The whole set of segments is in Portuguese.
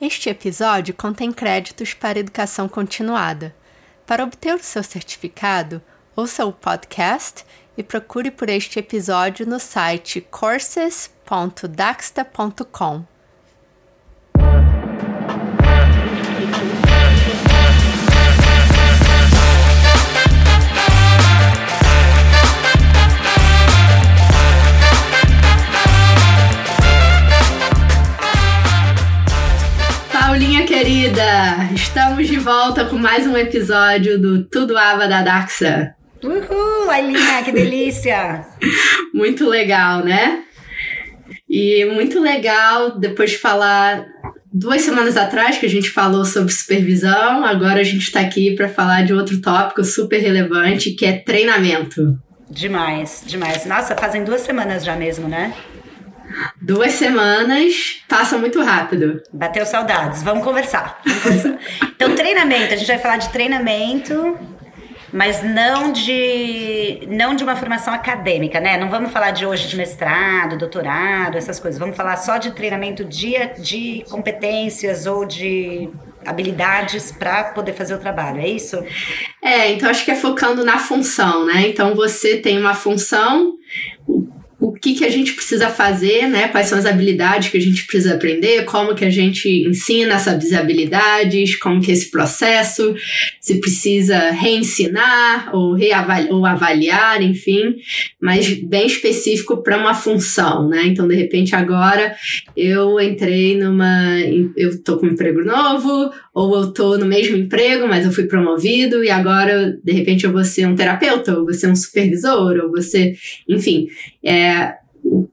Este episódio contém créditos para educação continuada. Para obter o seu certificado, ouça o podcast e procure por este episódio no site courses.daxta.com. querida, estamos de volta com mais um episódio do Tudo Ava da Daxa. Uhul, Ailinha, que delícia! muito legal, né? E muito legal depois de falar duas semanas atrás que a gente falou sobre supervisão, agora a gente está aqui para falar de outro tópico super relevante que é treinamento. Demais, demais. Nossa, fazem duas semanas já mesmo, né? Duas semanas passa muito rápido. Bateu saudades. Vamos conversar. Vamos conversar. então, treinamento. A gente vai falar de treinamento, mas não de não de uma formação acadêmica, né? Não vamos falar de hoje de mestrado, doutorado, essas coisas. Vamos falar só de treinamento de, de competências ou de habilidades para poder fazer o trabalho, é isso? É, então acho que é focando na função, né? Então você tem uma função, o que, que a gente precisa fazer, né? Quais são as habilidades que a gente precisa aprender, como que a gente ensina essas habilidades, como que é esse processo, se precisa reensinar ou, reavaliar, ou avaliar, enfim, mas bem específico para uma função, né? Então, de repente, agora eu entrei numa. Eu tô com um emprego novo, ou eu tô no mesmo emprego, mas eu fui promovido, e agora, de repente, eu vou ser um terapeuta, ou vou ser um supervisor, ou ser. Enfim. É,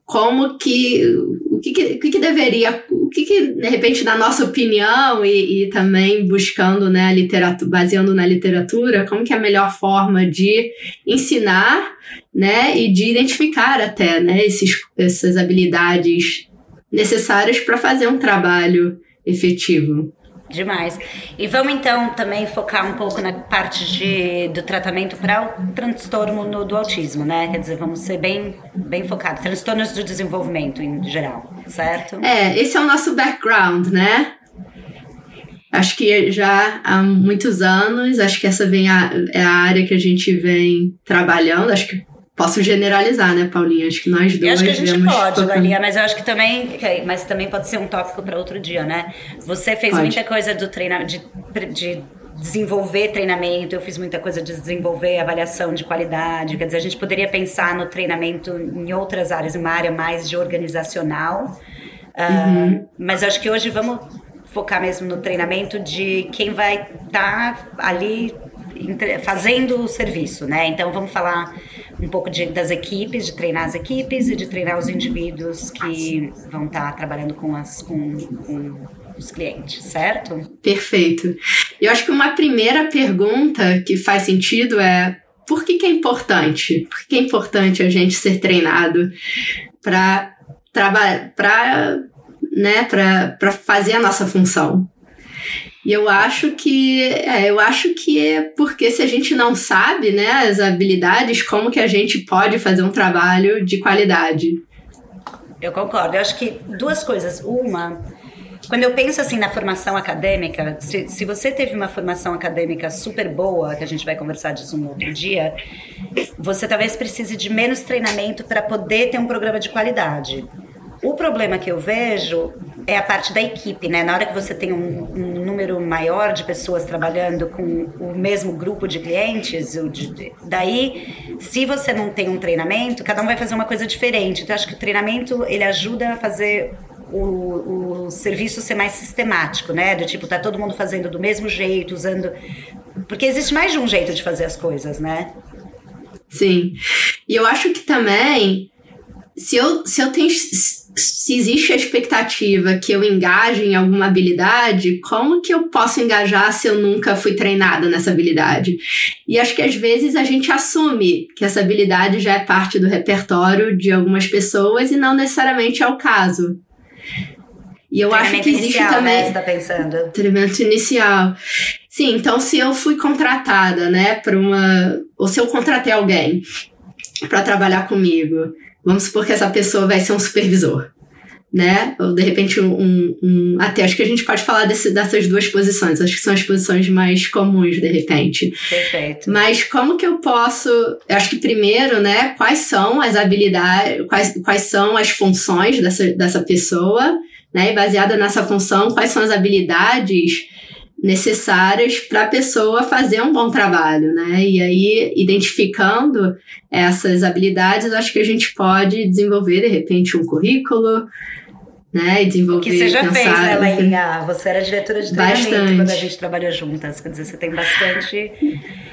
como que o que, que, que, deveria o que, que de repente na nossa opinião e, e também buscando né literatura baseando na literatura como que é a melhor forma de ensinar né e de identificar até né esses, essas habilidades necessárias para fazer um trabalho efetivo Demais. E vamos então também focar um pouco na parte de, do tratamento para o transtorno no, do autismo, né? Quer dizer, vamos ser bem, bem focados. Transtornos do desenvolvimento em geral, certo? É, esse é o nosso background, né? Acho que já há muitos anos, acho que essa vem a, é a área que a gente vem trabalhando. Acho que Posso generalizar, né, Paulinha? Acho que nós dois. Eu acho que a gente pode, Galinha, mas eu acho que também. Mas também pode ser um tópico para outro dia, né? Você fez pode. muita coisa do treinamento, de, de desenvolver treinamento, eu fiz muita coisa de desenvolver avaliação de qualidade. Quer dizer, a gente poderia pensar no treinamento em outras áreas, uma área mais de organizacional. Ah, uhum. Uh, mas acho que hoje vamos focar mesmo no treinamento de quem vai estar tá ali fazendo o serviço, né? Então vamos falar um pouco de, das equipes, de treinar as equipes e de treinar os indivíduos que vão estar trabalhando com, as, com, com os clientes, certo? Perfeito. Eu acho que uma primeira pergunta que faz sentido é por que, que é importante? Por que é importante a gente ser treinado para trabalhar, para né, para fazer a nossa função? E eu acho que é, eu acho que é porque se a gente não sabe, né, as habilidades, como que a gente pode fazer um trabalho de qualidade? Eu concordo. Eu acho que duas coisas. Uma, quando eu penso assim na formação acadêmica, se, se você teve uma formação acadêmica super boa, que a gente vai conversar disso um outro dia, você talvez precise de menos treinamento para poder ter um programa de qualidade. O problema que eu vejo é a parte da equipe, né? Na hora que você tem um, um número maior de pessoas trabalhando com o mesmo grupo de clientes, de, daí, se você não tem um treinamento, cada um vai fazer uma coisa diferente. Então, acho que o treinamento ele ajuda a fazer o, o serviço ser mais sistemático, né? Do tipo, tá todo mundo fazendo do mesmo jeito, usando. Porque existe mais de um jeito de fazer as coisas, né? Sim. E eu acho que também, se eu, se eu tenho existe a expectativa que eu engaje em alguma habilidade, como que eu posso engajar se eu nunca fui treinada nessa habilidade? E acho que às vezes a gente assume que essa habilidade já é parte do repertório de algumas pessoas e não necessariamente é o caso. E eu acho que existe inicial, também. Né, você tá pensando? Treinamento inicial. Sim, então se eu fui contratada, né, para uma. Ou se eu contratei alguém para trabalhar comigo Vamos supor que essa pessoa vai ser um supervisor. né? Ou de repente um, um, até acho que a gente pode falar desse, dessas duas posições, acho que são as posições mais comuns de repente. Perfeito. Mas como que eu posso, eu acho que primeiro, né, quais são as habilidades, quais, quais são as funções dessa, dessa pessoa, né? E baseada nessa função, quais são as habilidades necessárias para a pessoa fazer um bom trabalho, né? E aí, identificando essas habilidades, acho que a gente pode desenvolver, de repente, um currículo, né? E desenvolver. Que você já pensar, fez, né, Lainha? Você era diretora de treinamento bastante. quando a gente trabalhou juntas. Quer dizer, você tem bastante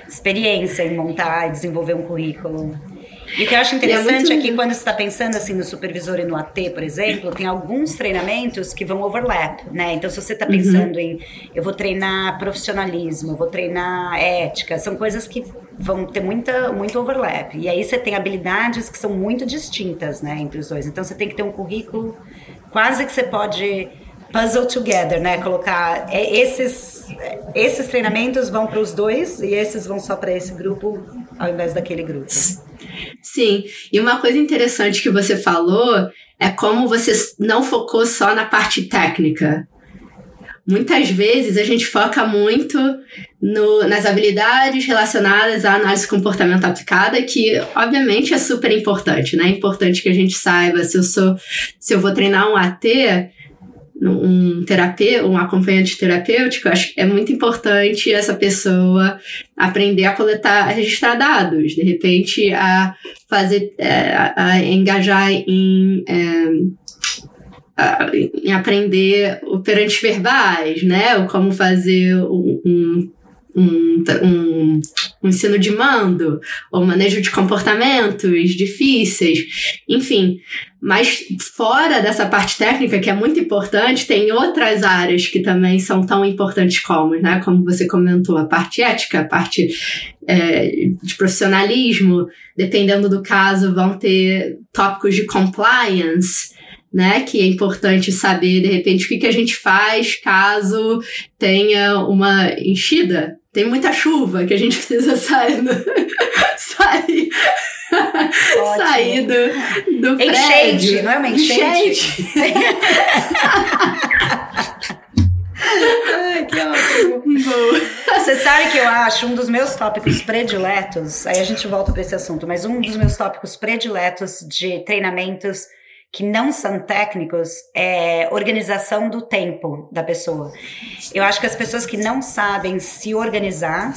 experiência em montar e desenvolver um currículo. E o que eu acho interessante é, é, que quando você está pensando assim no supervisor e no AT, por exemplo, tem alguns treinamentos que vão overlap, né? Então, se você está pensando uhum. em eu vou treinar profissionalismo, eu vou treinar ética, são coisas que vão ter muita, muito overlap. E aí você tem habilidades que são muito distintas, né, entre os dois. Então, você tem que ter um currículo quase que você pode puzzle together, né? Colocar é, esses esses treinamentos vão para os dois e esses vão só para esse grupo ao invés daquele grupo. Sim, e uma coisa interessante que você falou é como você não focou só na parte técnica. Muitas vezes a gente foca muito no, nas habilidades relacionadas à análise comportamento aplicada, que obviamente é super importante, né? É importante que a gente saiba se eu sou, se eu vou treinar um AT, um terapeuta, um acompanhante terapêutico, acho que é muito importante essa pessoa aprender a coletar, a registrar dados, de repente a fazer, é, a, a engajar em é, em aprender operantes verbais, né? Ou como fazer um, um um, um, um, ensino de mando, ou manejo de comportamentos difíceis, enfim. Mas fora dessa parte técnica, que é muito importante, tem outras áreas que também são tão importantes como, né? Como você comentou, a parte ética, a parte é, de profissionalismo, dependendo do caso, vão ter tópicos de compliance, né? Que é importante saber, de repente, o que, que a gente faz caso tenha uma enchida. Tem muita chuva que a gente precisa sair do, sair, sair do, do enchente, prédio. não é uma enchente? enchente. Ai, que ótimo. Você sabe que eu acho um dos meus tópicos prediletos, aí a gente volta para esse assunto, mas um dos meus tópicos prediletos de treinamentos que não são técnicos é organização do tempo da pessoa. Eu acho que as pessoas que não sabem se organizar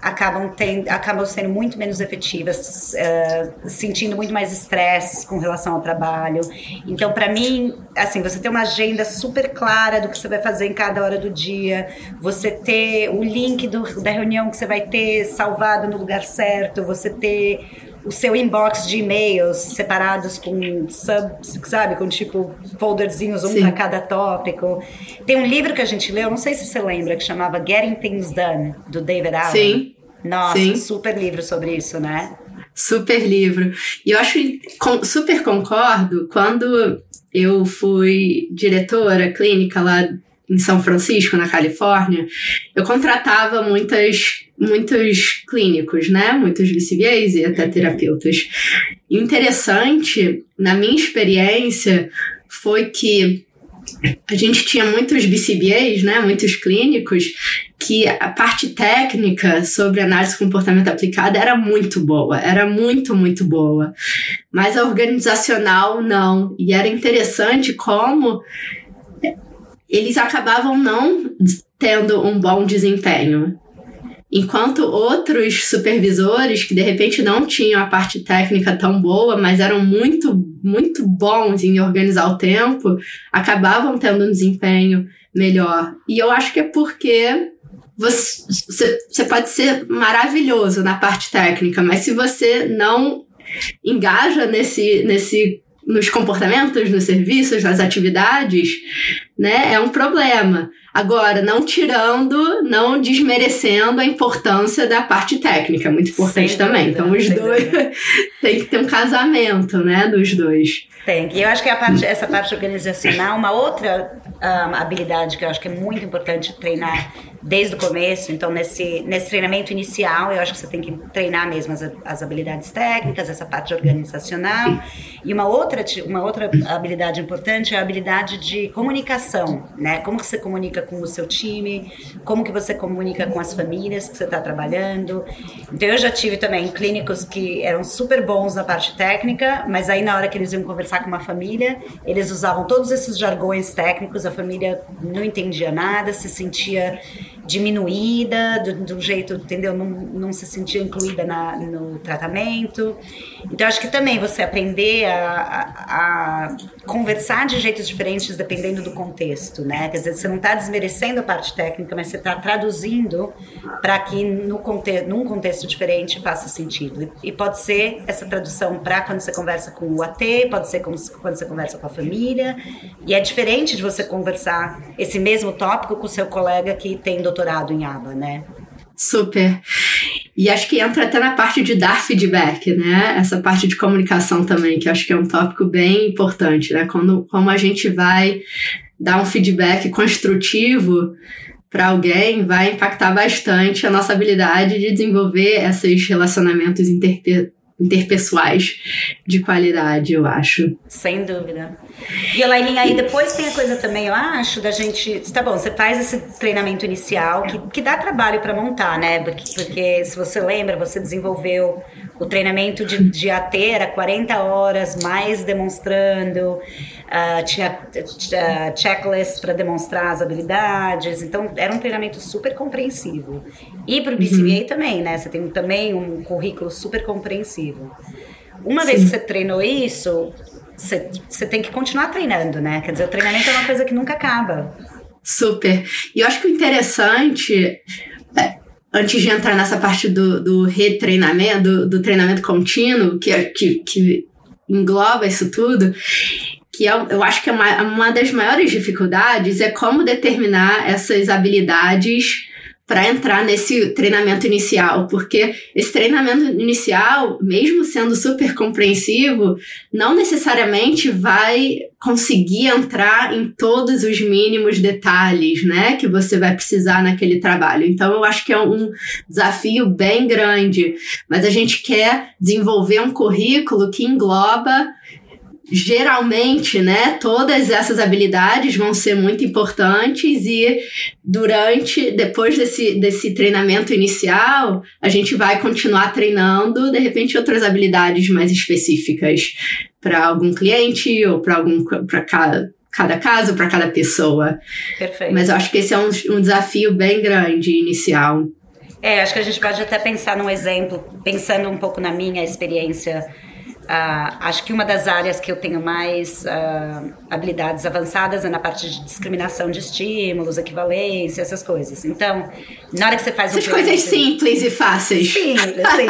acabam, acabam sendo muito menos efetivas, uh, sentindo muito mais estresse com relação ao trabalho. Então, para mim, assim, você ter uma agenda super clara do que você vai fazer em cada hora do dia, você ter o link do, da reunião que você vai ter salvado no lugar certo, você ter o seu inbox de e-mails separados com sub, sabe, com tipo folderzinhos um para cada tópico. Tem um livro que a gente leu, não sei se você lembra, que chamava Getting Things Done, do David Allen. Sim. Nossa, Sim. super livro sobre isso, né? Super livro. E eu acho super concordo quando eu fui diretora clínica lá em São Francisco, na Califórnia, eu contratava muitas, muitos clínicos, né? Muitos BCBAs e até terapeutas. E interessante, na minha experiência, foi que a gente tinha muitos BCBAs, né, muitos clínicos, que a parte técnica sobre análise de comportamento aplicada era muito boa, era muito, muito boa. Mas a organizacional não. E era interessante como eles acabavam não tendo um bom desempenho. Enquanto outros supervisores que de repente não tinham a parte técnica tão boa, mas eram muito, muito bons em organizar o tempo, acabavam tendo um desempenho melhor. E eu acho que é porque você, você pode ser maravilhoso na parte técnica, mas se você não engaja nesse, nesse nos comportamentos, nos serviços, nas atividades, né, é um problema. Agora, não tirando, não desmerecendo a importância da parte técnica, muito importante Sem também. Dúvida, então, os dois tem que ter um casamento, né, dos dois. Tem. E eu acho que a parte, essa parte organizacional, uma outra um, habilidade que eu acho que é muito importante treinar desde o começo. Então, nesse, nesse treinamento inicial, eu acho que você tem que treinar mesmo as, as habilidades técnicas, essa parte organizacional. E uma outra, uma outra habilidade importante é a habilidade de comunicação, né? Como que você comunica com o seu time, como que você comunica com as famílias que você está trabalhando. Então, eu já tive também clínicos que eram super bons na parte técnica, mas aí na hora que eles iam conversar com uma família, eles usavam todos esses jargões técnicos, a família não entendia nada, se sentia diminuída, do, do jeito, entendeu? Não, não se sentia incluída na, no tratamento. Então, acho que também você aprender a, a, a, conversar de jeitos diferentes dependendo do contexto, né? Quer dizer, você não está desmerecendo a parte técnica, mas você está traduzindo para que no conte num contexto diferente faça sentido. E, e pode ser essa tradução para quando você conversa com o AT, pode ser quando você conversa com a família. E é diferente de você conversar esse mesmo tópico com o seu colega que tem doutorado em aba, né? Super. E acho que entra até na parte de dar feedback, né? Essa parte de comunicação também, que acho que é um tópico bem importante, né? Quando, como a gente vai dar um feedback construtivo para alguém, vai impactar bastante a nossa habilidade de desenvolver esses relacionamentos interpe interpessoais de qualidade, eu acho. Sem dúvida. E Elaininha, aí depois tem a coisa também, eu acho, da gente. Tá bom, você faz esse treinamento inicial que, que dá trabalho para montar, né? Porque, porque se você lembra, você desenvolveu o treinamento de, de AT, era 40 horas, mais demonstrando, uh, tinha uh, checklist para demonstrar as habilidades, então era um treinamento super compreensivo. E para o BCBA uhum. também, né? Você tem também um currículo super compreensivo. Uma Sim. vez que você treinou isso, você, tem que continuar treinando, né? Quer dizer, o treinamento é uma coisa que nunca acaba. Super. E eu acho que o interessante, é, antes de entrar nessa parte do, do retreinamento, do, do treinamento contínuo, que, é, que, que engloba isso tudo, que é, eu acho que é uma, uma das maiores dificuldades é como determinar essas habilidades para entrar nesse treinamento inicial, porque esse treinamento inicial, mesmo sendo super compreensivo, não necessariamente vai conseguir entrar em todos os mínimos detalhes, né, que você vai precisar naquele trabalho. Então eu acho que é um desafio bem grande, mas a gente quer desenvolver um currículo que engloba geralmente, né, todas essas habilidades vão ser muito importantes e durante, depois desse, desse treinamento inicial, a gente vai continuar treinando, de repente, outras habilidades mais específicas para algum cliente ou para algum para cada cada caso, para cada pessoa. Perfeito. Mas eu acho que esse é um, um desafio bem grande inicial. É, acho que a gente pode até pensar num exemplo, pensando um pouco na minha experiência Uh, acho que uma das áreas que eu tenho mais uh, habilidades avançadas é na parte de discriminação de estímulos, equivalência, essas coisas. Então, na hora que você faz um Essas coisas simples e fáceis. Sim, sim.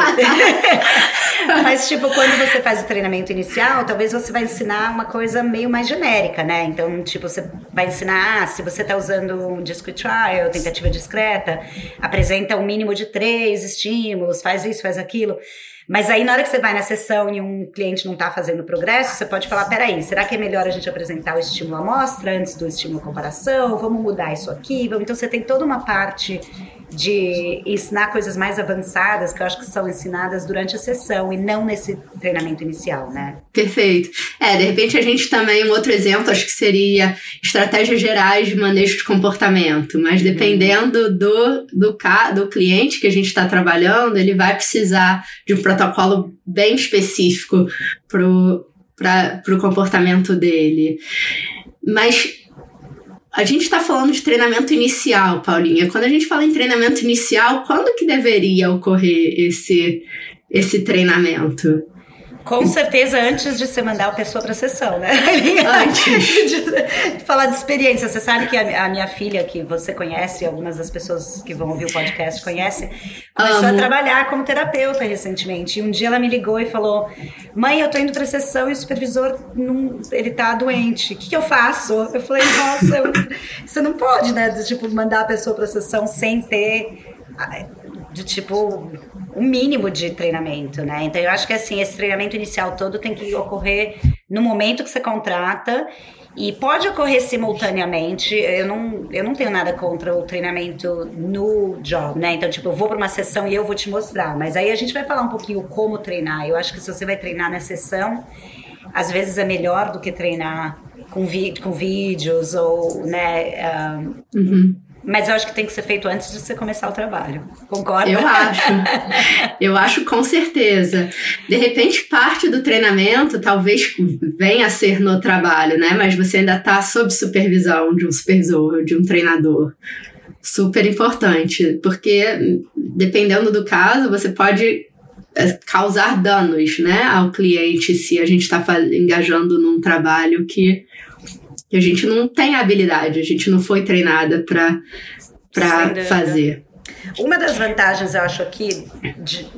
Mas, tipo, quando você faz o treinamento inicial, talvez você vai ensinar uma coisa meio mais genérica, né? Então, tipo, você vai ensinar, ah, se você está usando um discrete trial, tentativa discreta, apresenta um mínimo de três estímulos, faz isso, faz aquilo. Mas aí, na hora que você vai na sessão e um cliente não está fazendo progresso, você pode falar: peraí, será que é melhor a gente apresentar o estímulo amostra antes do estímulo comparação? Vamos mudar isso aqui? Então, você tem toda uma parte de ensinar coisas mais avançadas que eu acho que são ensinadas durante a sessão e não nesse treinamento inicial, né? Perfeito. É, de repente a gente também, um outro exemplo, acho que seria estratégias gerais de manejo de comportamento, mas uhum. dependendo do, do, do cliente que a gente está trabalhando, ele vai precisar de um protocolo bem específico para o comportamento dele. Mas a gente está falando de treinamento inicial, Paulinha. Quando a gente fala em treinamento inicial, quando que deveria ocorrer esse, esse treinamento? Com certeza antes de você mandar a pessoa para a sessão, né? Antes. de falar de experiência. Você sabe que a, minha filha, que você conhece, algumas das pessoas que vão ouvir o podcast conhecem, começou Amo. a trabalhar como terapeuta recentemente. E um dia ela me ligou e falou: Mãe, eu tô indo para a sessão e o supervisor, não, ele tá doente. O que, que eu faço? Eu falei: Nossa, eu, você não pode, né? De, tipo, mandar a pessoa para a sessão sem ter de tipo um mínimo de treinamento, né? Então eu acho que assim, esse treinamento inicial todo tem que ocorrer no momento que você contrata e pode ocorrer simultaneamente. Eu não, eu não tenho nada contra o treinamento no job, né? Então, tipo, eu vou para uma sessão e eu vou te mostrar. Mas aí a gente vai falar um pouquinho como treinar. Eu acho que se você vai treinar na sessão, às vezes é melhor do que treinar com, com vídeos ou, né? Um, uhum. Mas eu acho que tem que ser feito antes de você começar o trabalho. Concorda? Eu acho. Eu acho com certeza. De repente, parte do treinamento talvez venha a ser no trabalho, né? Mas você ainda está sob supervisão de um supervisor, de um treinador. Super importante, porque dependendo do caso, você pode é, causar danos, né, ao cliente se a gente está engajando num trabalho que a gente não tem habilidade, a gente não foi treinada para fazer. Uma das vantagens, eu acho, aqui, de,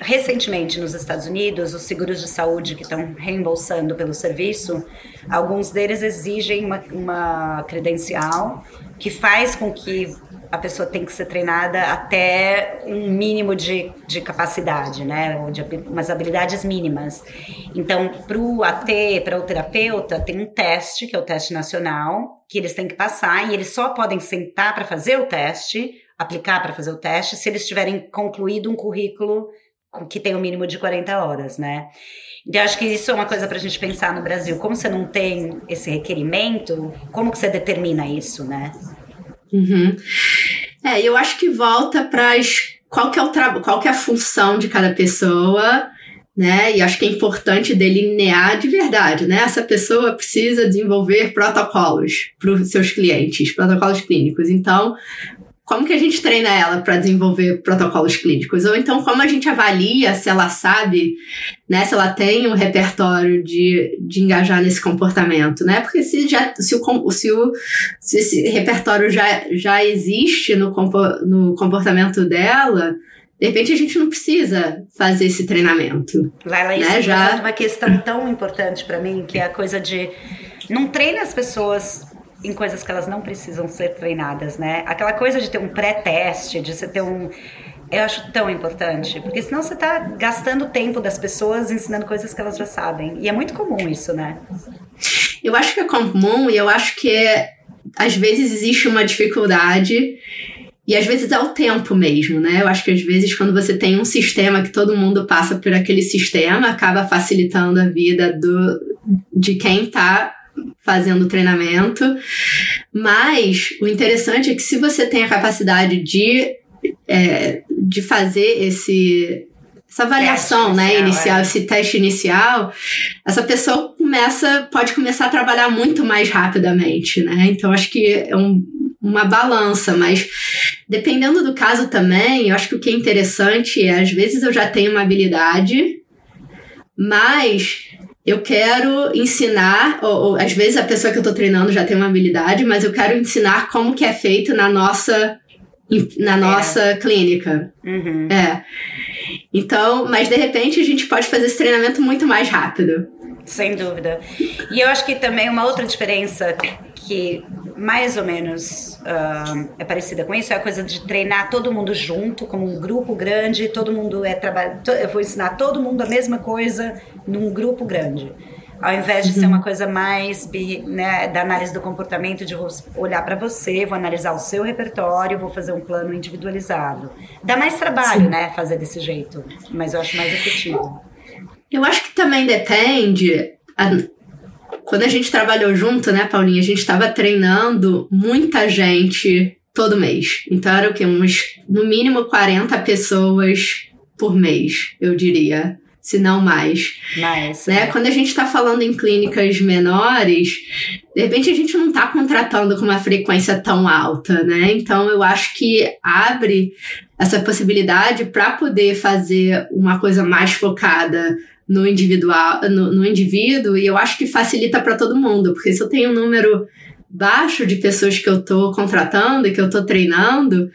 recentemente nos Estados Unidos, os seguros de saúde que estão reembolsando pelo serviço, alguns deles exigem uma, uma credencial que faz com que a pessoa tem que ser treinada até um mínimo de, de capacidade, né? Ou de umas habilidades mínimas. Então, para o AT, para o terapeuta, tem um teste, que é o teste nacional, que eles têm que passar e eles só podem sentar para fazer o teste, aplicar para fazer o teste, se eles tiverem concluído um currículo que tem o um mínimo de 40 horas, né? Então, acho que isso é uma coisa para a gente pensar no Brasil. Como você não tem esse requerimento, como que você determina isso, né? Uhum. É, eu acho que volta para qual que é o qual que é a função de cada pessoa, né? E acho que é importante delinear de verdade, né? Essa pessoa precisa desenvolver protocolos para os seus clientes, protocolos clínicos. Então, como que a gente treina ela para desenvolver protocolos clínicos? Ou então, como a gente avalia se ela sabe, né, se ela tem um repertório de, de engajar nesse comportamento, né? Porque se, já, se, o, se, o, se esse repertório já, já existe no, no comportamento dela, de repente a gente não precisa fazer esse treinamento. Laila, né? isso já... é uma questão tão importante para mim, que é a coisa de não treina as pessoas em coisas que elas não precisam ser treinadas, né? Aquela coisa de ter um pré-teste, de você ter um. Eu acho tão importante, porque senão você está gastando o tempo das pessoas ensinando coisas que elas já sabem. E é muito comum isso, né? Eu acho que é comum e eu acho que é, às vezes existe uma dificuldade e às vezes é o tempo mesmo, né? Eu acho que às vezes quando você tem um sistema que todo mundo passa por aquele sistema, acaba facilitando a vida do, de quem está fazendo treinamento. Mas o interessante é que se você tem a capacidade de, é, de fazer esse, essa avaliação né, inicial, inicial é. esse teste inicial, essa pessoa começa, pode começar a trabalhar muito mais rapidamente, né? Então acho que é um, uma balança, mas dependendo do caso também, eu acho que o que é interessante é, às vezes eu já tenho uma habilidade, mas eu quero ensinar, ou, ou, às vezes a pessoa que eu tô treinando já tem uma habilidade, mas eu quero ensinar como que é feito na nossa na nossa é. clínica. Uhum. É. Então, mas de repente a gente pode fazer esse treinamento muito mais rápido. Sem dúvida. E eu acho que também uma outra diferença que mais ou menos uh, é parecida com isso é a coisa de treinar todo mundo junto, como um grupo grande, todo mundo é trabalho. Eu vou ensinar todo mundo a mesma coisa num grupo grande. Ao invés de uhum. ser uma coisa mais né, da análise do comportamento, de olhar para você, vou analisar o seu repertório, vou fazer um plano individualizado. Dá mais trabalho, Sim. né, fazer desse jeito, mas eu acho mais efetivo. Eu acho que também depende. Quando a gente trabalhou junto, né, Paulinha, a gente estava treinando muita gente todo mês. Então era o quê? Uns, no mínimo 40 pessoas por mês, eu diria se não mais. Nice. Né? Quando a gente está falando em clínicas menores, de repente a gente não está contratando com uma frequência tão alta, né? Então eu acho que abre essa possibilidade para poder fazer uma coisa mais focada no individual, no, no indivíduo, e eu acho que facilita para todo mundo, porque se eu tenho um número baixo de pessoas que eu estou contratando e que eu estou treinando,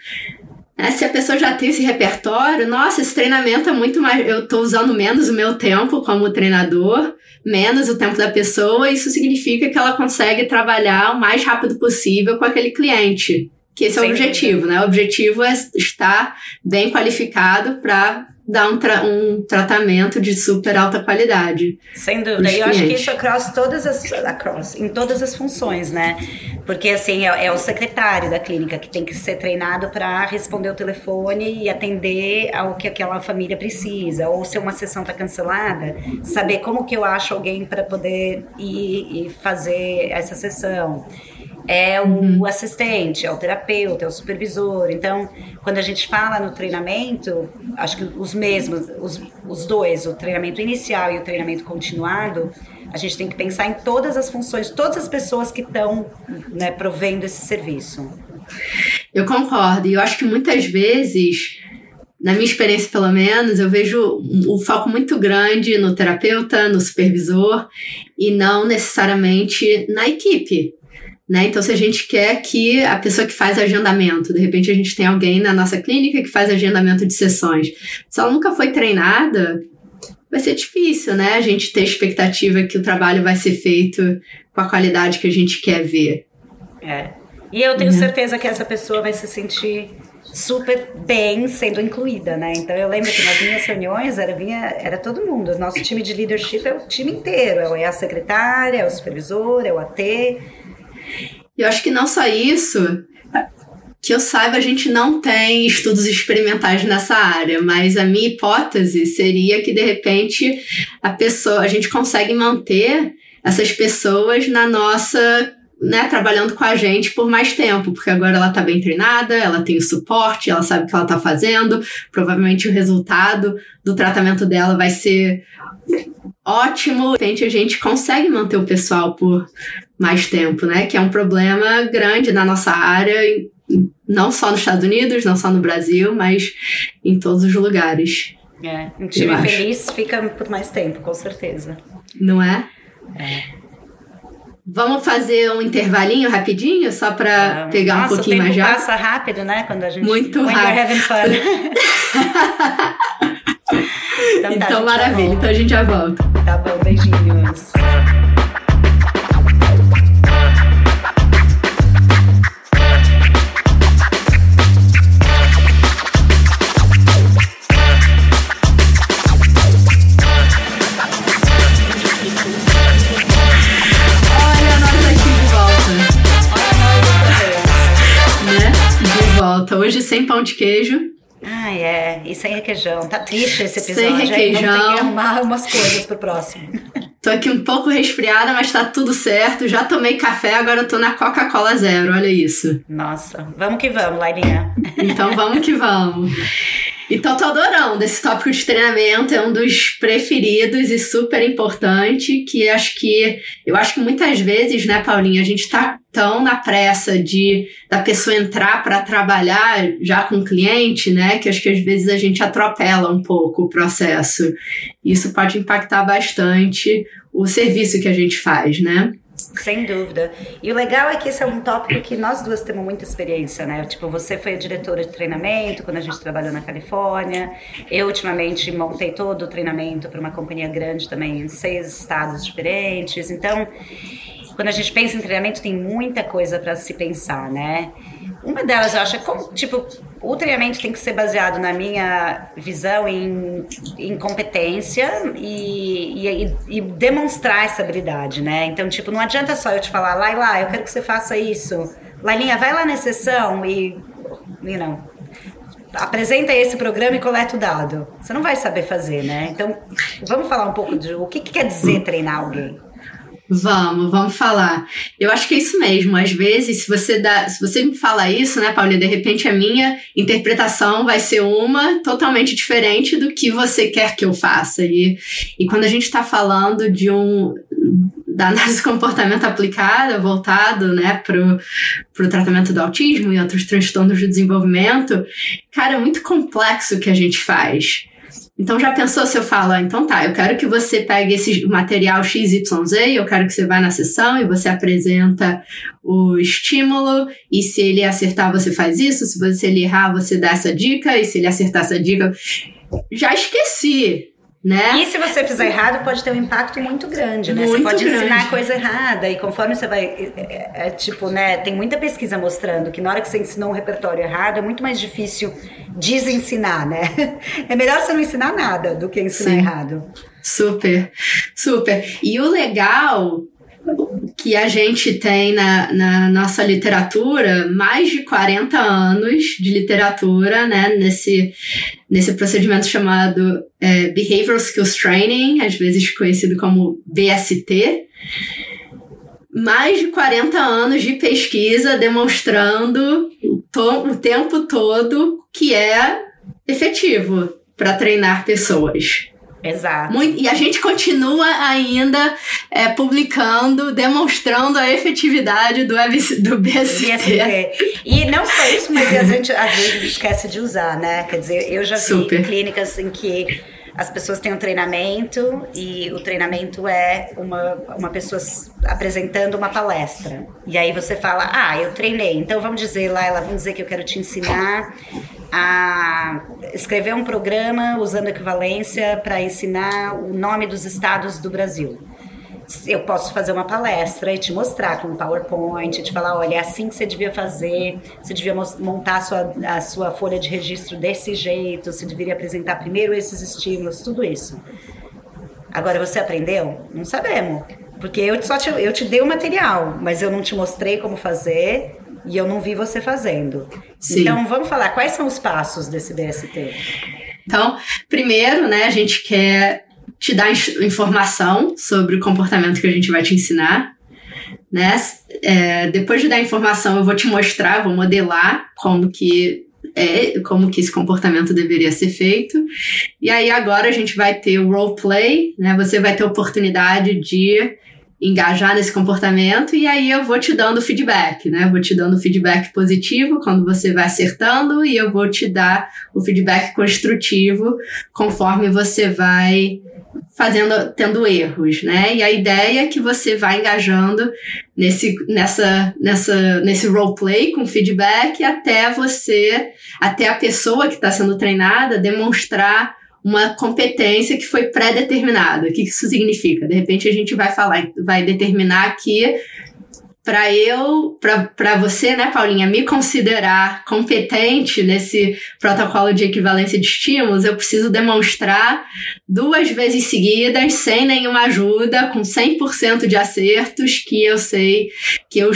né? Se a pessoa já tem esse repertório, nossa, esse treinamento é muito mais. Eu estou usando menos o meu tempo como treinador, menos o tempo da pessoa, isso significa que ela consegue trabalhar o mais rápido possível com aquele cliente. Que esse Sim, é o objetivo, né? O objetivo é estar bem qualificado para dar um, tra um tratamento de super alta qualidade. Sem dúvida. E eu acho que isso across todas as across, em todas as funções, né? Porque assim, é, é o secretário da clínica que tem que ser treinado para responder o telefone e atender ao que aquela família precisa. Ou se uma sessão está cancelada, saber como que eu acho alguém para poder ir e fazer essa sessão é o uhum. assistente, é o terapeuta, é o supervisor. Então, quando a gente fala no treinamento, acho que os mesmos, os, os dois, o treinamento inicial e o treinamento continuado, a gente tem que pensar em todas as funções, todas as pessoas que estão né, provendo esse serviço. Eu concordo, e eu acho que muitas vezes na minha experiência, pelo menos, eu vejo um foco muito grande no terapeuta, no supervisor, e não necessariamente na equipe. Né? Então, se a gente quer que a pessoa que faz agendamento, de repente a gente tem alguém na nossa clínica que faz agendamento de sessões, se ela nunca foi treinada, vai ser difícil, né? A gente ter expectativa que o trabalho vai ser feito com a qualidade que a gente quer ver. É. E eu tenho uhum. certeza que essa pessoa vai se sentir super bem sendo incluída, né? Então eu lembro que nas minhas reuniões era, vinha, era todo mundo. Nosso time de leadership é o time inteiro, é a secretária, é o supervisor, é o AT. Eu acho que não só isso, que eu saiba, a gente não tem estudos experimentais nessa área, mas a minha hipótese seria que, de repente, a pessoa, a gente consegue manter essas pessoas na nossa. Né, trabalhando com a gente por mais tempo, porque agora ela está bem treinada, ela tem o suporte, ela sabe o que ela está fazendo, provavelmente o resultado do tratamento dela vai ser ótimo. De repente a gente consegue manter o pessoal por mais tempo, né? Que é um problema grande na nossa área, não só nos Estados Unidos, não só no Brasil, mas em todos os lugares. É, um time feliz fica por mais tempo, com certeza. Não é? É. Vamos fazer um intervalinho rapidinho, só para pegar Nossa, um pouquinho mais já? passa rápido, né? Quando a gente... Muito rápido. então, tá, então maravilha. Então a gente já volta. Tá bom, beijinhos. Hoje sem pão de queijo. Ah, é. E sem requeijão. Tá triste esse episódio. Sem requeijão. Vamos ter que arrumar umas coisas pro próximo. Tô aqui um pouco resfriada, mas tá tudo certo. Já tomei café, agora eu tô na Coca-Cola Zero. Olha isso. Nossa. Vamos que vamos, Lailinha. Então vamos que vamos. Então, tô adorando. Esse tópico de treinamento é um dos preferidos e super importante, que acho que eu acho que muitas vezes, né, Paulinha, a gente tá tão na pressa de da pessoa entrar para trabalhar já com o cliente, né, que acho que às vezes a gente atropela um pouco o processo. Isso pode impactar bastante o serviço que a gente faz, né? Sem dúvida. E o legal é que esse é um tópico que nós duas temos muita experiência, né? Tipo, você foi a diretora de treinamento quando a gente trabalhou na Califórnia. Eu, ultimamente, montei todo o treinamento para uma companhia grande também em seis estados diferentes. Então, quando a gente pensa em treinamento, tem muita coisa para se pensar, né? Uma delas, eu acho, é como, tipo, o treinamento tem que ser baseado, na minha visão, em, em competência e, e, e, demonstrar essa habilidade, né? Então, tipo, não adianta só eu te falar, Laila, eu quero que você faça isso. Lailinha, vai lá na sessão e, you know, apresenta esse programa e coleta o dado. Você não vai saber fazer, né? Então, vamos falar um pouco de o que, que quer dizer treinar alguém. Vamos, vamos falar. Eu acho que é isso mesmo. Às vezes, se você dá, se você me fala isso, né, Paulinha, de repente a minha interpretação vai ser uma totalmente diferente do que você quer que eu faça. E, e quando a gente está falando de um da análise de comportamento aplicada, voltado né, para o tratamento do autismo e outros transtornos de desenvolvimento, cara, é muito complexo o que a gente faz. Então já pensou se eu falo, então tá, eu quero que você pegue esse material XYZ, eu quero que você vá na sessão e você apresenta o estímulo, e se ele acertar, você faz isso, se você ele errar, você dá essa dica, e se ele acertar essa dica. Já esqueci. Né? E se você fizer errado, pode ter um impacto muito grande, né? Muito você pode grande. ensinar coisa errada e conforme você vai, é, é, é, tipo, né? Tem muita pesquisa mostrando que na hora que você ensinou um repertório errado, é muito mais difícil desensinar, né? É melhor você não ensinar nada do que ensinar Sim. errado. Super, super. E o legal que a gente tem na, na nossa literatura, mais de 40 anos de literatura, né, nesse, nesse procedimento chamado é, Behavioral Skills Training, às vezes conhecido como BST. Mais de 40 anos de pesquisa demonstrando o, tempo todo que é efetivo para treinar pessoas. Exato. Muito- e a gente continua ainda é, publicando, demonstrando a efetividade do, ABC do. BST. E não só isso, mas a gente às vezes esquece de usar, né? Quer dizer, eu já vi Super. clínicas em que as pessoas têm um treinamento e o treinamento é uma, uma pessoa apresentando uma palestra. E aí você fala, ah, eu treinei, então vamos dizer lá, ela vamos dizer que eu quero te ensinar a escrever um programa usando equivalência para ensinar o nome dos estados do Brasil eu posso fazer uma palestra e te mostrar com um PowerPoint, te falar, olha, é assim que você devia fazer, você devia montar a sua, a sua folha de registro desse jeito, você deveria apresentar primeiro esses estímulos, tudo isso. Agora, você aprendeu? Não sabemos. Porque eu só te, eu te dei o material, mas eu não te mostrei como fazer e eu não vi você fazendo. Sim. Então, vamos falar, quais são os passos desse DST? Então, primeiro, né, a gente quer te dar informação sobre o comportamento que a gente vai te ensinar. Né? É, depois de dar informação, eu vou te mostrar, vou modelar como que é, como que esse comportamento deveria ser feito. E aí agora a gente vai ter o roleplay, né? Você vai ter a oportunidade de engajar nesse comportamento e aí eu vou te dando feedback, né? Vou te dando feedback positivo quando você vai acertando e eu vou te dar o feedback construtivo conforme você vai fazendo, tendo erros, né? E a ideia é que você vai engajando nesse, nessa, nessa, nesse roleplay com feedback até você, até a pessoa que está sendo treinada demonstrar uma competência que foi pré-determinada. O que isso significa? De repente a gente vai falar, vai determinar que para eu, para você, né, Paulinha, me considerar competente nesse protocolo de equivalência de estímulos, eu preciso demonstrar duas vezes seguidas, sem nenhuma ajuda, com 100% de acertos, que eu sei que eu,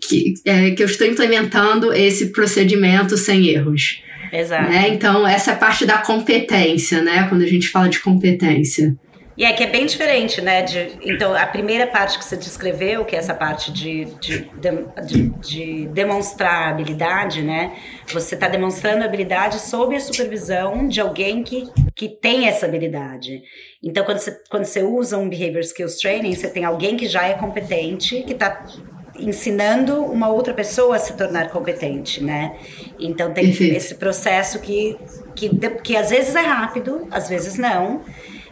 que, é, que eu estou implementando esse procedimento sem erros. Exato. Né? Então, essa é a parte da competência, né? Quando a gente fala de competência. E é que é bem diferente, né? De, então, a primeira parte que você descreveu, que é essa parte de, de, de, de demonstrar habilidade, né? Você está demonstrando habilidade sob a supervisão de alguém que, que tem essa habilidade. Então, quando você, quando você usa um Behavior Skills Training, você tem alguém que já é competente, que está ensinando uma outra pessoa a se tornar competente, né? Então tem esse processo que, que, que às vezes é rápido, às vezes não.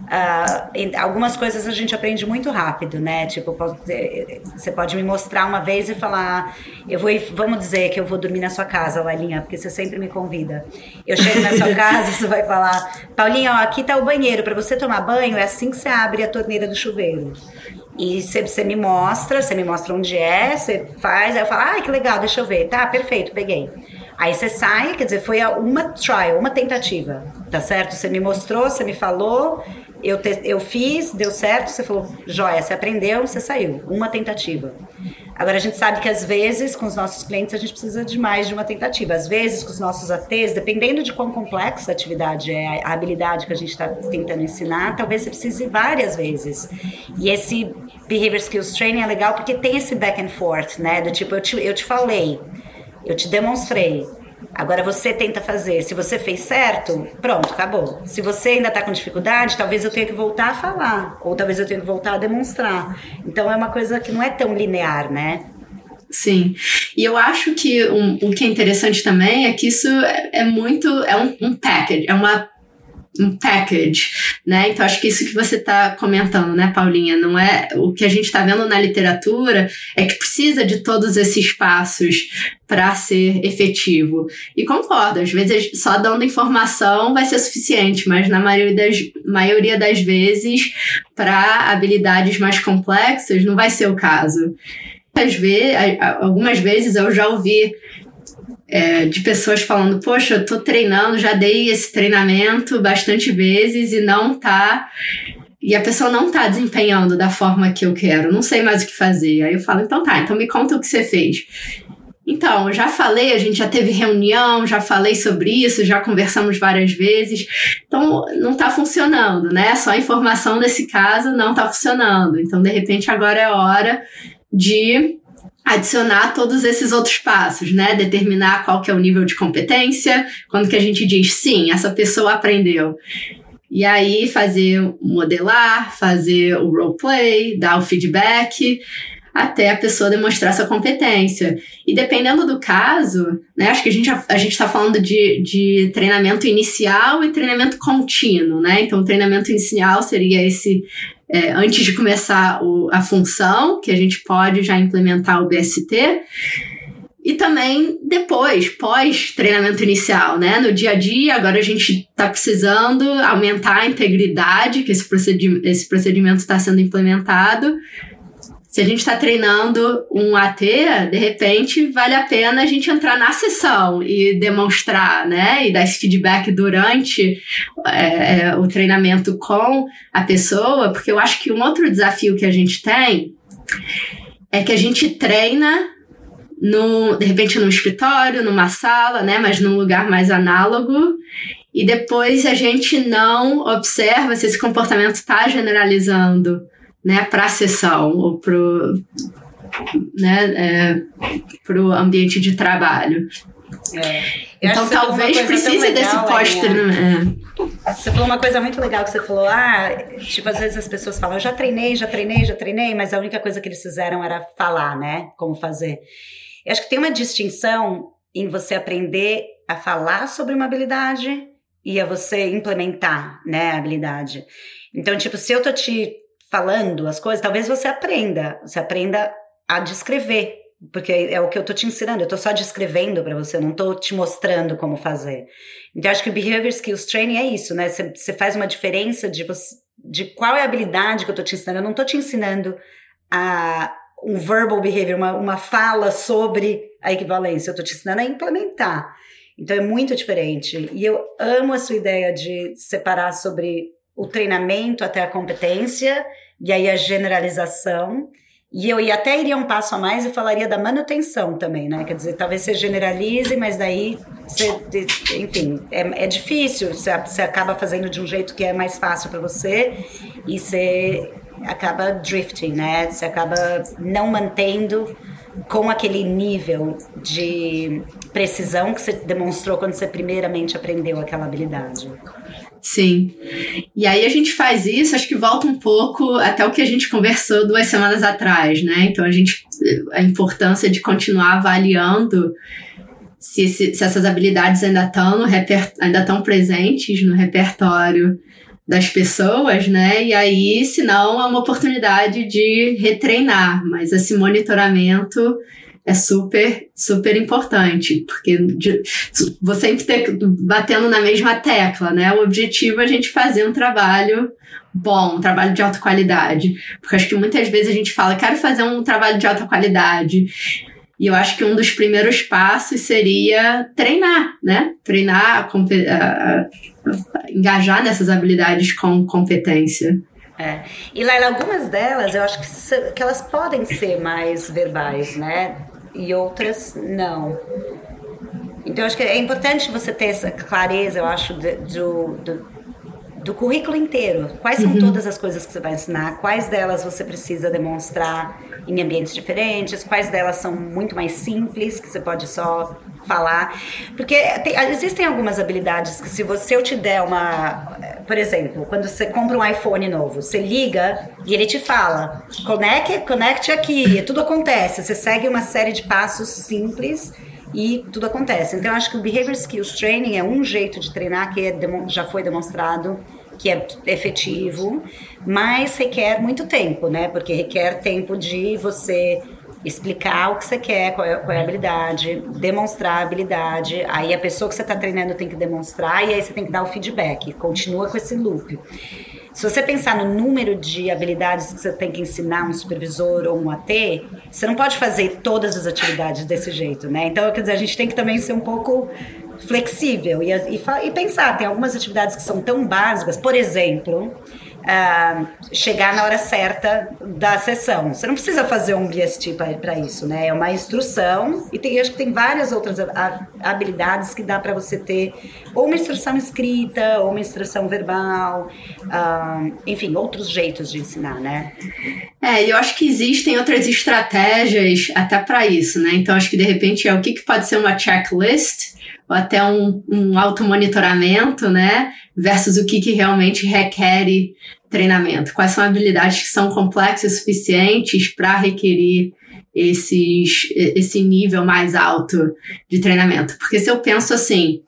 Uh, algumas coisas a gente aprende muito rápido, né? Tipo, você pode me mostrar uma vez e falar, eu vou, vamos dizer que eu vou dormir na sua casa, Lailinha, porque você sempre me convida. Eu chego na sua casa e você vai falar, Paulinha, ó, aqui tá o banheiro, para você tomar banho é assim que você abre a torneira do chuveiro. E você, me mostra, você me mostra onde é, você faz, aí eu falo, ah, que legal, deixa eu ver. Tá, perfeito, peguei. Aí você sai, quer dizer, foi uma trial, uma tentativa, tá certo? Você me mostrou, você me falou, eu, te- eu fiz, deu certo, você falou, joia, você aprendeu, você saiu. Uma tentativa. Agora, a gente sabe que às vezes, com os nossos clientes, a gente precisa de mais de uma tentativa. Às vezes, com os nossos ATs, dependendo de quão complexa a atividade é, a habilidade que a gente está tentando ensinar, talvez você precise várias vezes. E esse Behavior Skills Training é legal porque tem esse back and forth, né? Do tipo, eu te, eu te falei, eu te demonstrei. Agora você tenta fazer. Se você fez certo, pronto, acabou. Se você ainda está com dificuldade, talvez eu tenha que voltar a falar. Ou talvez eu tenha que voltar a demonstrar. Então é uma coisa que não é tão linear, né? Sim. E eu acho que um, o que é interessante também é que isso é, é muito. É um, um package, é uma um package, né? Então acho que isso que você está comentando, né, Paulinha, não é o que a gente está vendo na literatura é que precisa de todos esses passos para ser efetivo. E concordo, às vezes só dando informação vai ser suficiente, mas na maioria das, maioria das vezes, para habilidades mais complexas, não vai ser o caso. Às vezes, algumas vezes eu já ouvi é, de pessoas falando, poxa, eu tô treinando, já dei esse treinamento bastante vezes e não tá. E a pessoa não tá desempenhando da forma que eu quero, não sei mais o que fazer. Aí eu falo, então tá, então me conta o que você fez. Então, já falei, a gente já teve reunião, já falei sobre isso, já conversamos várias vezes. Então, não está funcionando, né? Só a informação desse caso não está funcionando. Então, de repente, agora é hora de adicionar todos esses outros passos, né? Determinar qual que é o nível de competência, quando que a gente diz sim, essa pessoa aprendeu. E aí fazer modelar, fazer o roleplay, dar o feedback, até a pessoa demonstrar sua competência. E dependendo do caso, né, acho que a gente a gente está falando de, de treinamento inicial e treinamento contínuo, né? Então, o treinamento inicial seria esse é, antes de começar o, a função, que a gente pode já implementar o BST. E também depois, pós-treinamento inicial, né? No dia a dia, agora a gente está precisando aumentar a integridade que esse esse procedimento está sendo implementado se a gente está treinando um AT, de repente vale a pena a gente entrar na sessão e demonstrar, né? E dar esse feedback durante é, é, o treinamento com a pessoa, porque eu acho que um outro desafio que a gente tem é que a gente treina no, de repente num escritório, numa sala, né? Mas num lugar mais análogo. E depois a gente não observa se esse comportamento está generalizando né, para a sessão ou para o né, é, pro ambiente de trabalho. É. Então talvez precise desse pós-treinamento. É. Você falou uma coisa muito legal que você falou, ah, tipo, às vezes as pessoas falam, já treinei, já treinei, já treinei, mas a única coisa que eles fizeram era falar, né? Como fazer. Eu acho que tem uma distinção em você aprender a falar sobre uma habilidade e a você implementar, né, a habilidade. Então, tipo, se eu tô te falando as coisas, talvez você aprenda, você aprenda a descrever, porque é o que eu tô te ensinando, eu tô só descrevendo para você, não tô te mostrando como fazer. Então acho que o Behavior Skills Training é isso, né? Você, faz uma diferença de de qual é a habilidade que eu tô te ensinando. Eu não tô te ensinando a um verbal behavior, uma, uma fala sobre a equivalência, eu tô te ensinando a implementar. Então é muito diferente. E eu amo a sua ideia de separar sobre o treinamento até a competência e aí a generalização. E eu até iria um passo a mais e falaria da manutenção também, né? Quer dizer, talvez você generalize, mas daí você, enfim, é, é difícil. Você, você acaba fazendo de um jeito que é mais fácil para você e você acaba drifting, né? Você acaba não mantendo com aquele nível de precisão que você demonstrou quando você primeiramente aprendeu aquela habilidade. Sim. E aí a gente faz isso, acho que volta um pouco até o que a gente conversou duas semanas atrás, né? Então a gente a importância de continuar avaliando se, se, se essas habilidades ainda estão no reper, ainda estão presentes no repertório das pessoas, né? E aí, se não, é uma oportunidade de retreinar, mas esse monitoramento é super, super importante, porque de, você sempre ter, batendo na mesma tecla, né? O objetivo é a gente fazer um trabalho bom, um trabalho de alta qualidade. Porque acho que muitas vezes a gente fala, quero fazer um trabalho de alta qualidade. E eu acho que um dos primeiros passos seria treinar, né? Treinar, engajar nessas habilidades com competência. É. E Laila, algumas delas eu acho que, que elas podem ser mais verbais, né? E outras não. Então, acho que é importante você ter essa clareza, eu acho, do, do, do currículo inteiro. Quais são uhum. todas as coisas que você vai ensinar? Quais delas você precisa demonstrar em ambientes diferentes? Quais delas são muito mais simples, que você pode só falar? Porque tem, existem algumas habilidades que se você eu te der uma... Por exemplo, quando você compra um iPhone novo, você liga e ele te fala, conecte, conecte aqui, tudo acontece. Você segue uma série de passos simples e tudo acontece. Então, acho que o Behavior Skills Training é um jeito de treinar que é, já foi demonstrado que é efetivo, mas requer muito tempo, né? Porque requer tempo de você explicar o que você quer, qual é, qual é, a habilidade, demonstrar a habilidade. Aí a pessoa que você está treinando tem que demonstrar e aí você tem que dar o feedback. Continua com esse loop. Se você pensar no número de habilidades que você tem que ensinar um supervisor ou um AT, você não pode fazer todas as atividades desse jeito, né? Então, quer dizer, a gente tem que também ser um pouco flexível e, e, e pensar. Tem algumas atividades que são tão básicas, por exemplo, uh, chegar na hora certa da sessão. Você não precisa fazer um BST para isso, né? É uma instrução e tem, acho que tem várias outras habilidades que dá para você ter ou uma instrução escrita ou uma instrução verbal, uh, enfim, outros jeitos de ensinar, né? É, eu acho que existem outras estratégias até para isso, né? Então acho que de repente é o que, que pode ser uma checklist ou até um, um automonitoramento, né? Versus o que, que realmente requer treinamento. Quais são habilidades que são complexas suficientes para requerir esses, esse nível mais alto de treinamento. Porque se eu penso assim,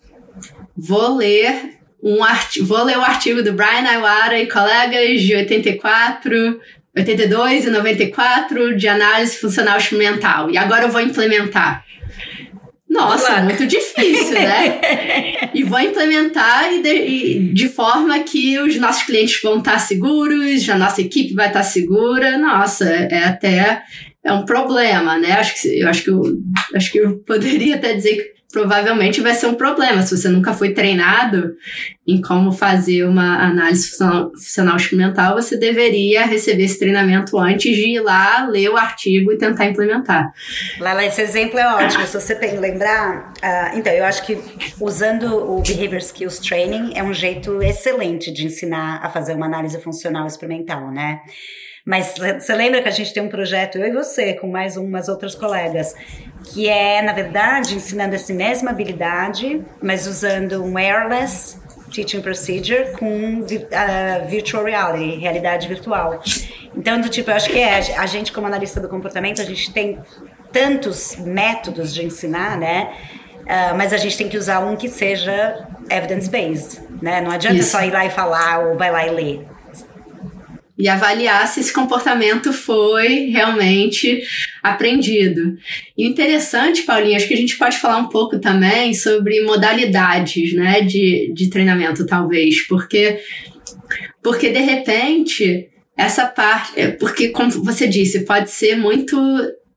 vou ler um artigo, vou ler o artigo do Brian Iwara e colegas de 84, 82 e 94 de análise funcional experimental. E agora eu vou implementar. Nossa, muito difícil, né? e vou implementar e de, e de, forma que os nossos clientes vão estar seguros, a nossa equipe vai estar segura. Nossa, é até é um problema, né? Acho que eu acho que eu, acho que eu poderia até dizer que provavelmente vai ser um problema. Se você nunca foi treinado em como fazer uma análise funcional experimental, você deveria receber esse treinamento antes de ir lá, ler o artigo e tentar implementar. Lala, esse exemplo é ótimo. Se você tem lembrar, uh, então, eu acho que usando o Behavior Skills Training é um jeito excelente de ensinar a fazer uma análise funcional experimental, né? Mas você lembra que a gente tem um projeto, eu e você, com mais umas outras colegas, que é, na verdade, ensinando essa mesma habilidade, mas usando um wireless teaching procedure com uh, virtual reality, realidade virtual. Então, do tipo, eu acho que é, a gente como analista do comportamento, a gente tem tantos métodos de ensinar, né? Uh, mas a gente tem que usar um que seja evidence-based, né? Não adianta Isso. só ir lá e falar ou vai lá e ler e avaliar se esse comportamento foi realmente aprendido. E interessante, Paulinha, acho que a gente pode falar um pouco também sobre modalidades né, de, de treinamento, talvez, porque, porque de repente essa parte. É, porque, como você disse, pode ser muito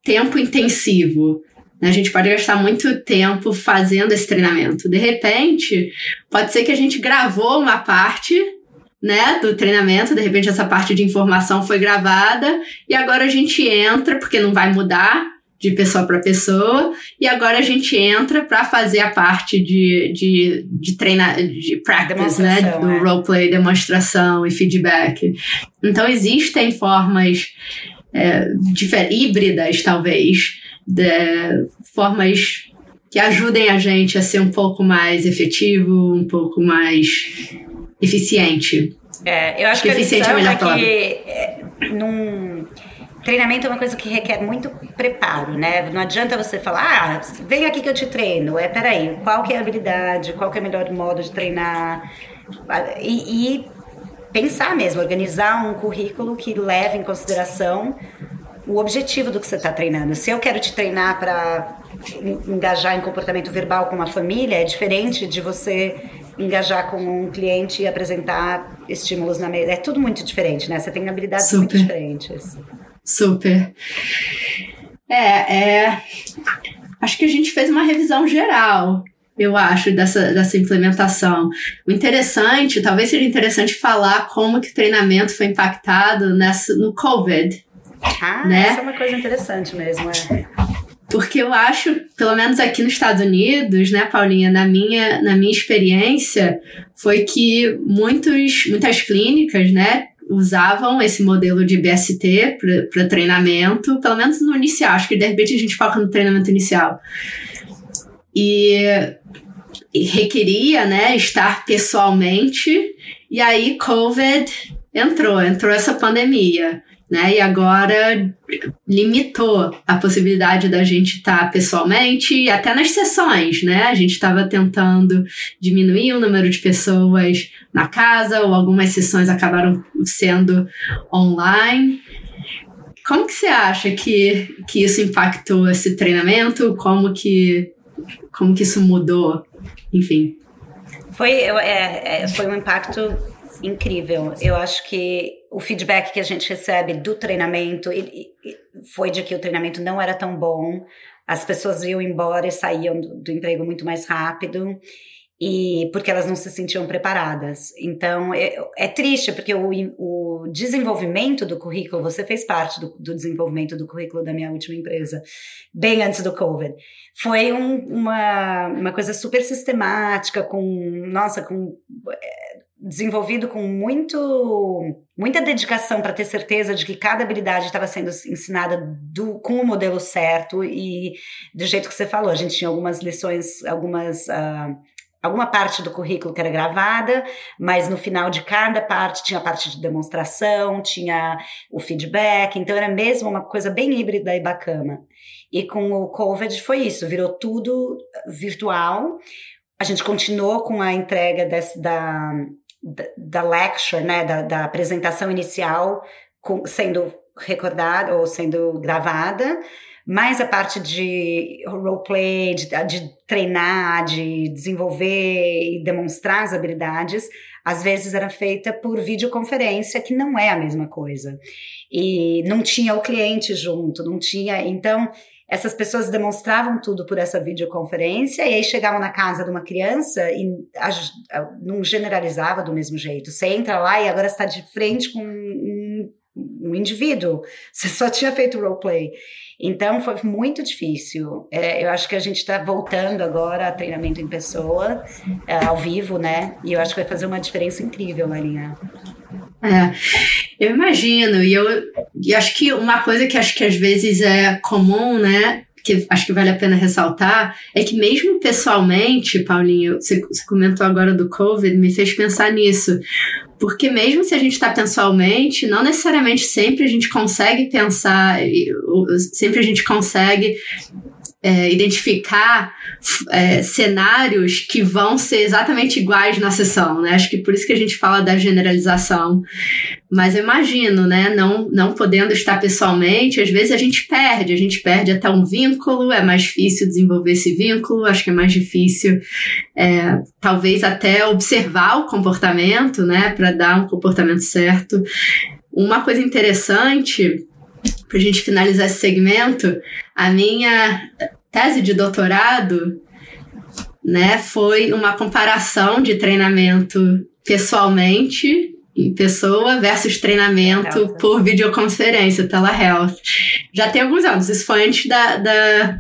tempo intensivo. Né? A gente pode gastar muito tempo fazendo esse treinamento. De repente, pode ser que a gente gravou uma parte né, do treinamento, de repente essa parte de informação foi gravada e agora a gente entra, porque não vai mudar de pessoa para pessoa, e agora a gente entra para fazer a parte de, de, de treinar, de practice, né, do é. roleplay, demonstração e feedback. Então existem formas é, híbridas, talvez, de, formas que ajudem a gente a ser um pouco mais efetivo, um pouco mais eficiente. É, eu acho, acho que, que eficiente é a melhor é que é, num treinamento é uma coisa que requer muito preparo, né? Não adianta você falar, ah, vem aqui que eu te treino. É, peraí, qual que é a habilidade, qual que é o melhor modo de treinar? E, e pensar mesmo, organizar um currículo que leve em consideração o objetivo do que você está treinando. Se eu quero te treinar para engajar em comportamento verbal com uma família, é diferente de você engajar com um cliente e apresentar estímulos na mesa. É tudo muito diferente, né? Você tem habilidades Super. muito diferentes. Super. É, é. Acho que a gente fez uma revisão geral, eu acho, dessa, dessa implementação. O interessante, talvez seja interessante falar como que o treinamento foi impactado nessa, no COVID. Ah, né? essa é uma coisa interessante mesmo, é. Porque eu acho, pelo menos aqui nos Estados Unidos, né, Paulinha, na minha, na minha experiência, foi que muitos, muitas clínicas, né, usavam esse modelo de BST para treinamento, pelo menos no inicial. Acho que de repente a gente foca no treinamento inicial. E, e requeria, né, estar pessoalmente. E aí, COVID entrou, entrou essa pandemia. Né? E agora limitou a possibilidade da gente estar tá pessoalmente, até nas sessões, né? A gente estava tentando diminuir o número de pessoas na casa, ou algumas sessões acabaram sendo online. Como que você acha que, que isso impactou esse treinamento? Como que, como que isso mudou? Enfim. Foi, é, é, foi um impacto incrível. Eu acho que o feedback que a gente recebe do treinamento foi de que o treinamento não era tão bom, as pessoas iam embora e saíam do, do emprego muito mais rápido e porque elas não se sentiam preparadas. Então é, é triste porque o, o, desenvolvimento do currículo, você fez parte do, do, desenvolvimento do currículo da minha última empresa, bem antes do COVID. Foi um, uma, uma coisa super sistemática, com nossa, com é, desenvolvido com muito muita dedicação para ter certeza de que cada habilidade estava sendo ensinada do, com o modelo certo e do jeito que você falou. A gente tinha algumas lições, algumas uh, alguma parte do currículo que era gravada, mas no final de cada parte tinha a parte de demonstração, tinha o feedback, então era mesmo uma coisa bem híbrida e bacana. E com o COVID foi isso, virou tudo virtual. A gente continuou com a entrega desse, da, da, lecture, né, da, da apresentação inicial, com, sendo recordada ou sendo gravada, mais a parte de roleplay, de, de treinar, de desenvolver e demonstrar as habilidades, às vezes era feita por videoconferência, que não é a mesma coisa. E não tinha o cliente junto, não tinha. Então, essas pessoas demonstravam tudo por essa videoconferência e aí chegavam na casa de uma criança e não generalizava do mesmo jeito. Você entra lá e agora está de frente com um, um indivíduo. Você só tinha feito roleplay. Então foi muito difícil. É, eu acho que a gente está voltando agora a treinamento em pessoa, é, ao vivo, né? E eu acho que vai fazer uma diferença incrível, Marinha. É, eu imagino, e eu e acho que uma coisa que acho que às vezes é comum, né? Que acho que vale a pena ressaltar, é que mesmo pessoalmente, Paulinho, você, você comentou agora do Covid, me fez pensar nisso. Porque mesmo se a gente está pessoalmente, não necessariamente sempre a gente consegue pensar, sempre a gente consegue é, identificar é, cenários que vão ser exatamente iguais na sessão, né? Acho que por isso que a gente fala da generalização. Mas eu imagino, né? Não, não podendo estar pessoalmente, às vezes a gente perde, a gente perde até um vínculo, é mais difícil desenvolver esse vínculo, acho que é mais difícil, é, talvez até observar o comportamento, né? Para dar um comportamento certo. Uma coisa interessante para a gente finalizar esse segmento, a minha tese de doutorado né, foi uma comparação de treinamento pessoalmente em pessoa versus treinamento por videoconferência, telehealth. Já tem alguns anos, isso foi antes da, da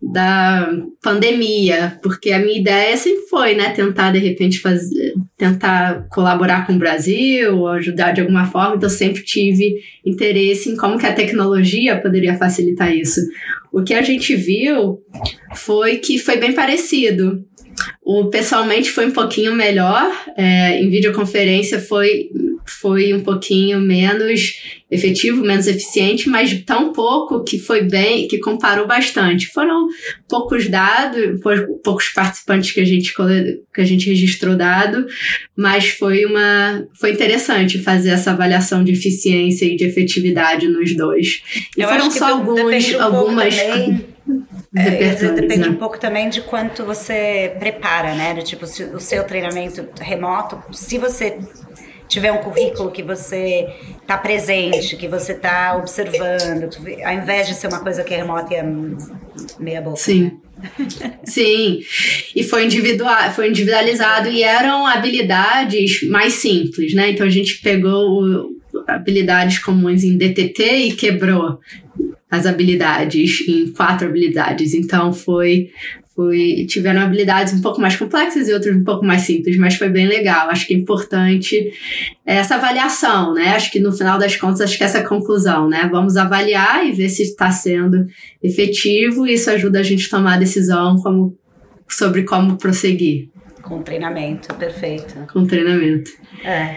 da pandemia, porque a minha ideia sempre foi, né, tentar de repente fazer, tentar colaborar com o Brasil, ou ajudar de alguma forma, então sempre tive interesse em como que a tecnologia poderia facilitar isso. O que a gente viu foi que foi bem parecido. O pessoalmente foi um pouquinho melhor, é, em videoconferência foi foi um pouquinho menos efetivo, menos eficiente, mas tão pouco que foi bem, que comparou bastante. Foram poucos dados, poucos participantes que a gente que a gente registrou dado, mas foi uma foi interessante fazer essa avaliação de eficiência e de efetividade nos dois. E Eu foram só alguns, um algumas é, depende né? um pouco também de quanto você prepara, né? Do, tipo, o seu treinamento remoto, se você tiver um currículo que você está presente, que você está observando, ao invés de ser uma coisa que é remota e é meia boca. Sim. Né? Sim, e foi, individual, foi individualizado e eram habilidades mais simples, né? Então a gente pegou habilidades comuns em DTT e quebrou as habilidades em quatro habilidades. Então foi foi, tiveram habilidades um pouco mais complexas e outras um pouco mais simples, mas foi bem legal. Acho que é importante essa avaliação, né? Acho que no final das contas, acho que essa conclusão, né? Vamos avaliar e ver se está sendo efetivo, e isso ajuda a gente a tomar a decisão como, sobre como prosseguir. Com treinamento, perfeito. Com treinamento. É.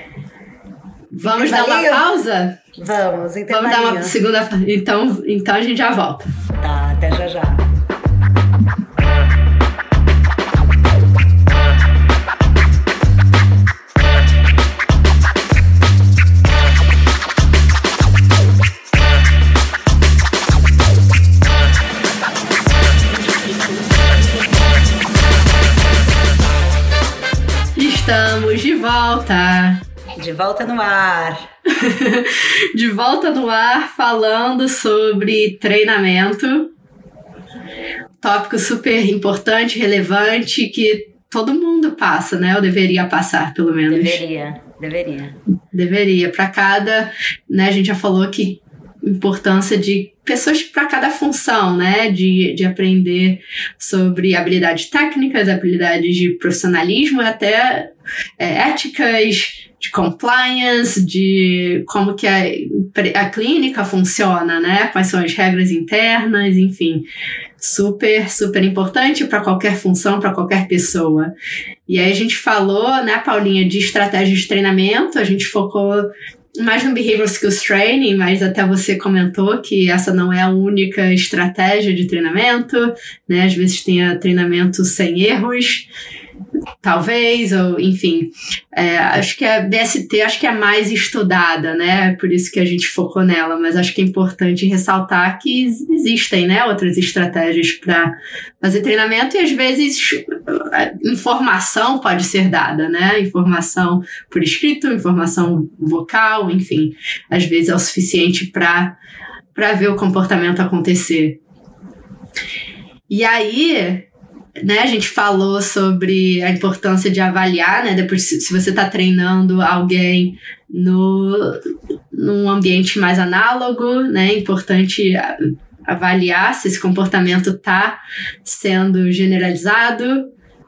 Vamos dar uma pausa? Vamos, Vamos dar uma segunda. Então, então a gente já volta. Tá, até já já. Volta no ar. de volta no ar falando sobre treinamento. Tópico super importante, relevante que todo mundo passa, né? Ou deveria passar, pelo menos. Deveria, deveria. Deveria. Para cada, né? A gente já falou que importância de pessoas para cada função, né? De, de aprender sobre habilidades técnicas, habilidades de profissionalismo, até é, éticas, de compliance, de como que a, a clínica funciona, né? Quais são as regras internas, enfim. Super, super importante para qualquer função, para qualquer pessoa. E aí a gente falou, né, Paulinha, de estratégia de treinamento, a gente focou mais no Behavioral Skills Training, mas até você comentou que essa não é a única estratégia de treinamento, né? Às vezes tem treinamento sem erros, talvez, ou enfim. É, acho que a BST acho que é mais estudada, né? Por isso que a gente focou nela, mas acho que é importante ressaltar que existem, né, outras estratégias para fazer treinamento e às vezes informação pode ser dada, né? Informação por escrito, informação vocal, enfim, às vezes é o suficiente para para ver o comportamento acontecer. E aí, né, a gente falou sobre a importância de avaliar, né? Depois, se você está treinando alguém no, num ambiente mais análogo, né? É importante avaliar se esse comportamento está sendo generalizado,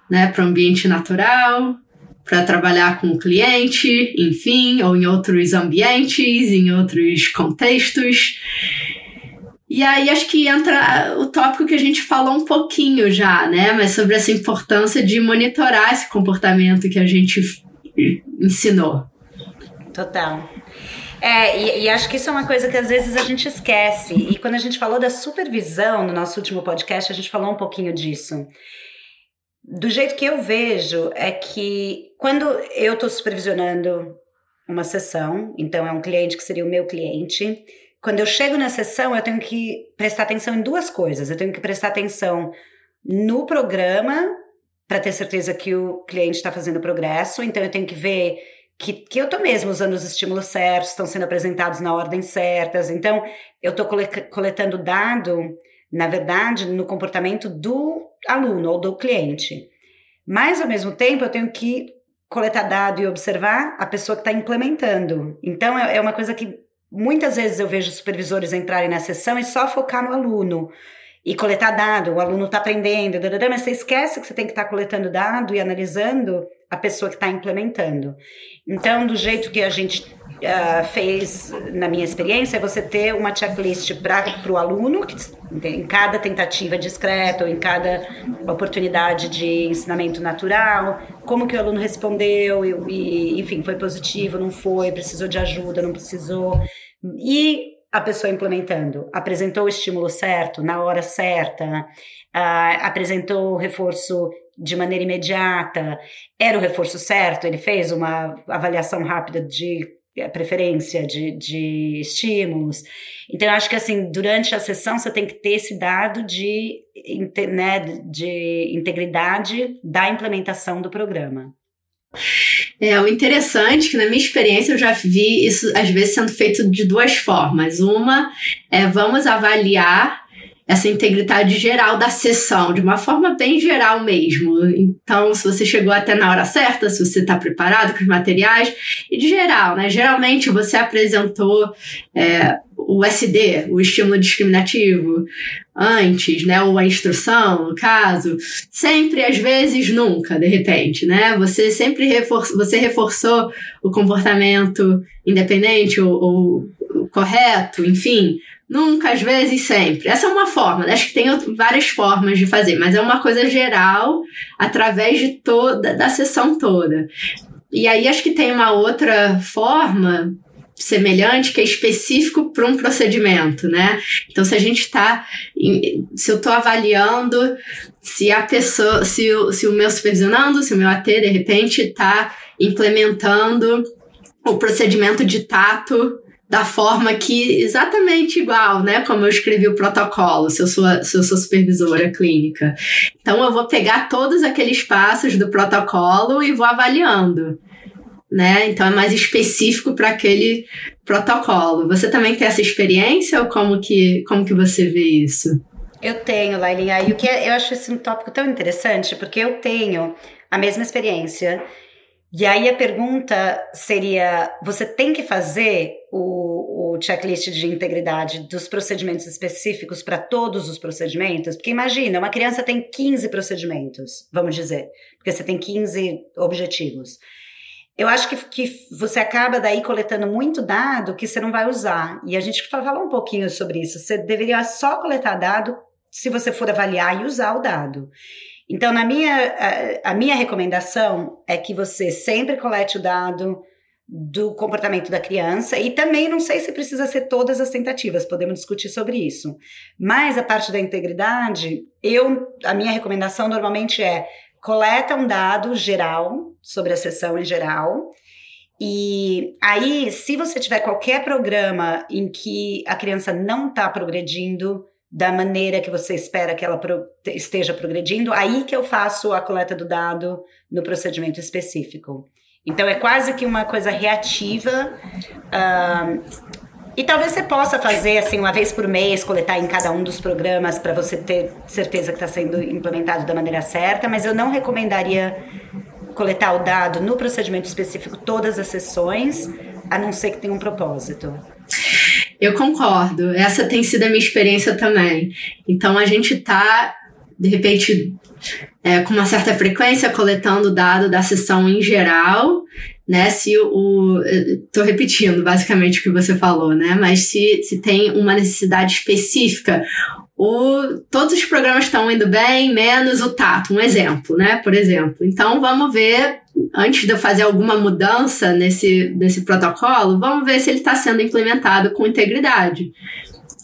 né, para o ambiente natural, para trabalhar com o cliente, enfim, ou em outros ambientes, em outros contextos. E aí acho que entra o tópico que a gente falou um pouquinho já, né? Mas sobre essa importância de monitorar esse comportamento que a gente ensinou. Total. É, e, e, acho que isso é uma coisa que às vezes a gente esquece. E quando a gente falou da supervisão no nosso último podcast, a gente falou um pouquinho disso. Do jeito que eu vejo, é que quando eu estou supervisionando uma sessão, então é um cliente que seria o meu cliente, quando eu chego na sessão, eu tenho que prestar atenção em duas coisas. Eu tenho que prestar atenção no programa, para ter certeza que o cliente está fazendo progresso. Então, eu tenho que ver que, que eu estou mesmo usando os estímulos certos, estão sendo apresentados na ordem certas. Então, eu estou coletando dado, na verdade, no comportamento do aluno ou do cliente. Mas, ao mesmo tempo, eu tenho que coletar dado e observar a pessoa que está implementando. Então, é, é uma coisa que Muitas vezes eu vejo supervisores entrarem na sessão e só focar no aluno e coletar dado, o aluno está aprendendo, mas você esquece que você tem que estar tá coletando dado e analisando a pessoa que está implementando. Então, do jeito que a gente uh, fez na minha experiência, é você ter uma checklist para o aluno, que, em cada tentativa discreta ou em cada oportunidade de ensinamento natural, como que o aluno respondeu, e, e enfim, foi positivo, não foi, precisou de ajuda, não precisou. E a pessoa implementando? Apresentou o estímulo certo, na hora certa? Uh, apresentou o reforço de maneira imediata? Era o reforço certo? Ele fez uma avaliação rápida de eh, preferência de, de estímulos. Então, eu acho que assim, durante a sessão você tem que ter esse dado de, né, de integridade da implementação do programa. É, o interessante é que na minha experiência eu já vi isso às vezes sendo feito de duas formas. Uma é vamos avaliar essa integridade geral da sessão, de uma forma bem geral mesmo. Então, se você chegou até na hora certa, se você está preparado com os materiais, e de geral, né? Geralmente você apresentou é, o SD, o estímulo discriminativo, antes, né? Ou a instrução, no caso. Sempre, às vezes, nunca, de repente, né? Você sempre reforçou, você reforçou o comportamento independente ou, ou correto, enfim Nunca, às vezes, sempre. Essa é uma forma, acho que tem várias formas de fazer, mas é uma coisa geral através de toda, da sessão toda. E aí acho que tem uma outra forma semelhante que é específico para um procedimento, né? Então, se a gente está, se eu estou avaliando se a pessoa, se o, se o meu supervisionando, se o meu AT de repente está implementando o procedimento de tato da forma que exatamente igual, né? Como eu escrevi o protocolo, se eu sou, se eu sou supervisora clínica. Então eu vou pegar todos aqueles passos do protocolo e vou avaliando. Né? Então é mais específico para aquele protocolo. Você também tem essa experiência ou como que, como que você vê isso? Eu tenho, Lailinha, e o que é, eu acho esse um tópico tão interessante, porque eu tenho a mesma experiência e aí a pergunta seria: você tem que fazer o, o checklist de integridade dos procedimentos específicos para todos os procedimentos? Porque imagina, uma criança tem 15 procedimentos, vamos dizer, porque você tem 15 objetivos. Eu acho que, que você acaba daí coletando muito dado que você não vai usar. E a gente fala um pouquinho sobre isso. Você deveria só coletar dado se você for avaliar e usar o dado. Então, na minha, a, a minha recomendação é que você sempre colete o dado do comportamento da criança e também não sei se precisa ser todas as tentativas, podemos discutir sobre isso. Mas a parte da integridade, eu a minha recomendação normalmente é coleta um dado geral sobre a sessão em geral. E aí, se você tiver qualquer programa em que a criança não está progredindo, da maneira que você espera que ela pro, esteja progredindo, aí que eu faço a coleta do dado no procedimento específico. Então é quase que uma coisa reativa. E talvez você possa fazer assim uma vez por mês, coletar em cada um dos programas para você ter certeza que está sendo implementado da maneira certa, mas eu não recomendaria coletar o dado no procedimento específico todas as sessões, a não ser que tenha um propósito. Eu concordo. Essa tem sido a minha experiência também. Então a gente está, de repente, é, com uma certa frequência, coletando dado da sessão em geral, né? Se o. Estou repetindo basicamente o que você falou, né? Mas se, se tem uma necessidade específica. O, todos os programas estão indo bem, menos o tato, um exemplo, né? Por exemplo. Então vamos ver antes de eu fazer alguma mudança nesse, nesse protocolo, vamos ver se ele está sendo implementado com integridade.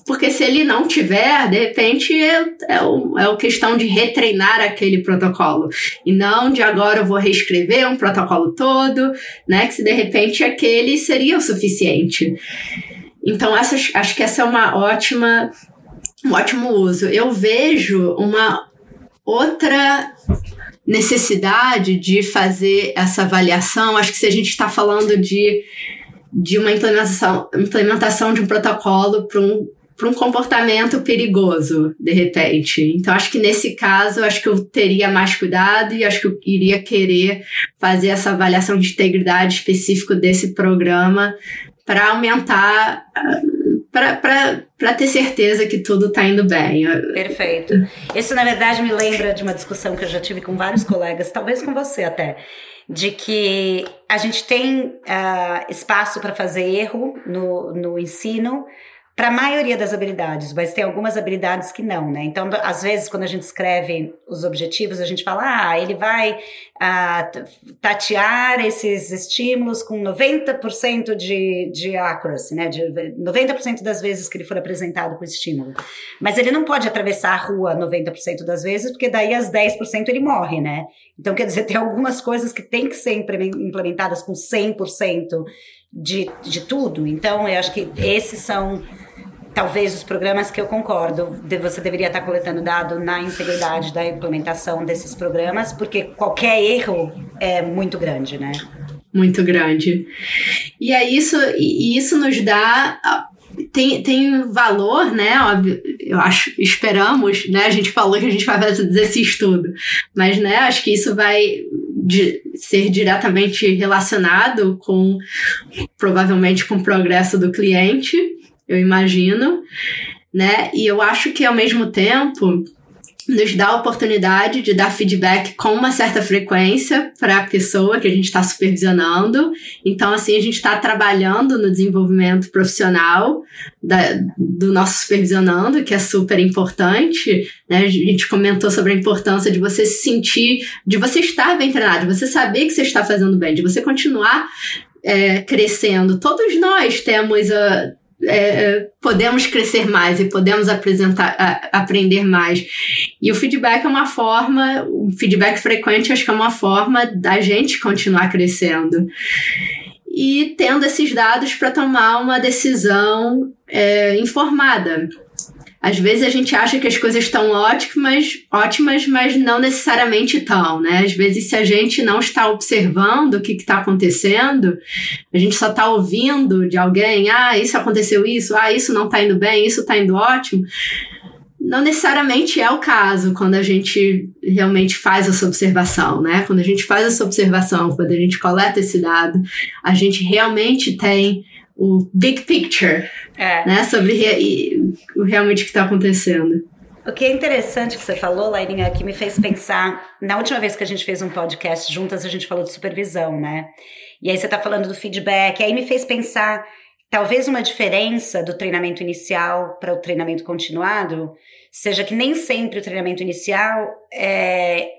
Porque se ele não tiver, de repente é, é, o, é o questão de retreinar aquele protocolo. E não de agora eu vou reescrever um protocolo todo, né? Que se de repente aquele seria o suficiente. Então, essa, acho que essa é uma ótima, um ótimo uso. Eu vejo uma outra necessidade de fazer essa avaliação, acho que se a gente está falando de, de uma implementação, implementação de um protocolo para um, um comportamento perigoso, de repente. Então, acho que nesse caso, acho que eu teria mais cuidado e acho que eu iria querer fazer essa avaliação de integridade específico desse programa para aumentar para ter certeza que tudo está indo bem. Perfeito. Isso, na verdade, me lembra de uma discussão que eu já tive com vários colegas, talvez com você até, de que a gente tem uh, espaço para fazer erro no, no ensino, para a maioria das habilidades, mas tem algumas habilidades que não, né? Então, às vezes, quando a gente escreve os objetivos, a gente fala, ah, ele vai ah, tatear esses estímulos com 90% de, de accuracy, né? De 90% das vezes que ele for apresentado com estímulo. Mas ele não pode atravessar a rua 90% das vezes, porque daí as 10% ele morre, né? Então, quer dizer, tem algumas coisas que tem que ser implementadas com 100% de, de tudo. Então, eu acho que esses são talvez os programas que eu concordo, você deveria estar coletando dado na integridade da implementação desses programas, porque qualquer erro é muito grande, né? Muito grande. E é isso, e isso nos dá tem, tem valor, né? Óbvio, eu acho, esperamos, né? A gente falou que a gente vai fazer esse estudo, mas, né? Acho que isso vai de ser diretamente relacionado com, provavelmente, com o progresso do cliente eu imagino, né? E eu acho que ao mesmo tempo nos dá a oportunidade de dar feedback com uma certa frequência para a pessoa que a gente está supervisionando. Então, assim, a gente está trabalhando no desenvolvimento profissional da, do nosso supervisionando, que é super importante. Né? A gente comentou sobre a importância de você se sentir, de você estar bem treinado, de você saber que você está fazendo bem, de você continuar é, crescendo. Todos nós temos a é, podemos crescer mais e podemos apresentar, a, aprender mais. E o feedback é uma forma, o feedback frequente acho que é uma forma da gente continuar crescendo. E tendo esses dados para tomar uma decisão é, informada. Às vezes a gente acha que as coisas estão ótimas, ótimas, mas não necessariamente estão, né? Às vezes, se a gente não está observando o que está acontecendo, a gente só está ouvindo de alguém, ah, isso aconteceu isso, ah, isso não está indo bem, isso está indo ótimo. Não necessariamente é o caso quando a gente realmente faz essa observação, né? Quando a gente faz essa observação, quando a gente coleta esse dado, a gente realmente tem o big picture, é. né? Sobre re, o realmente que está acontecendo. O que é interessante que você falou, Lairinha, que me fez pensar, na última vez que a gente fez um podcast juntas, a gente falou de supervisão, né? E aí você está falando do feedback, aí me fez pensar, talvez uma diferença do treinamento inicial para o treinamento continuado, seja que nem sempre o treinamento inicial é,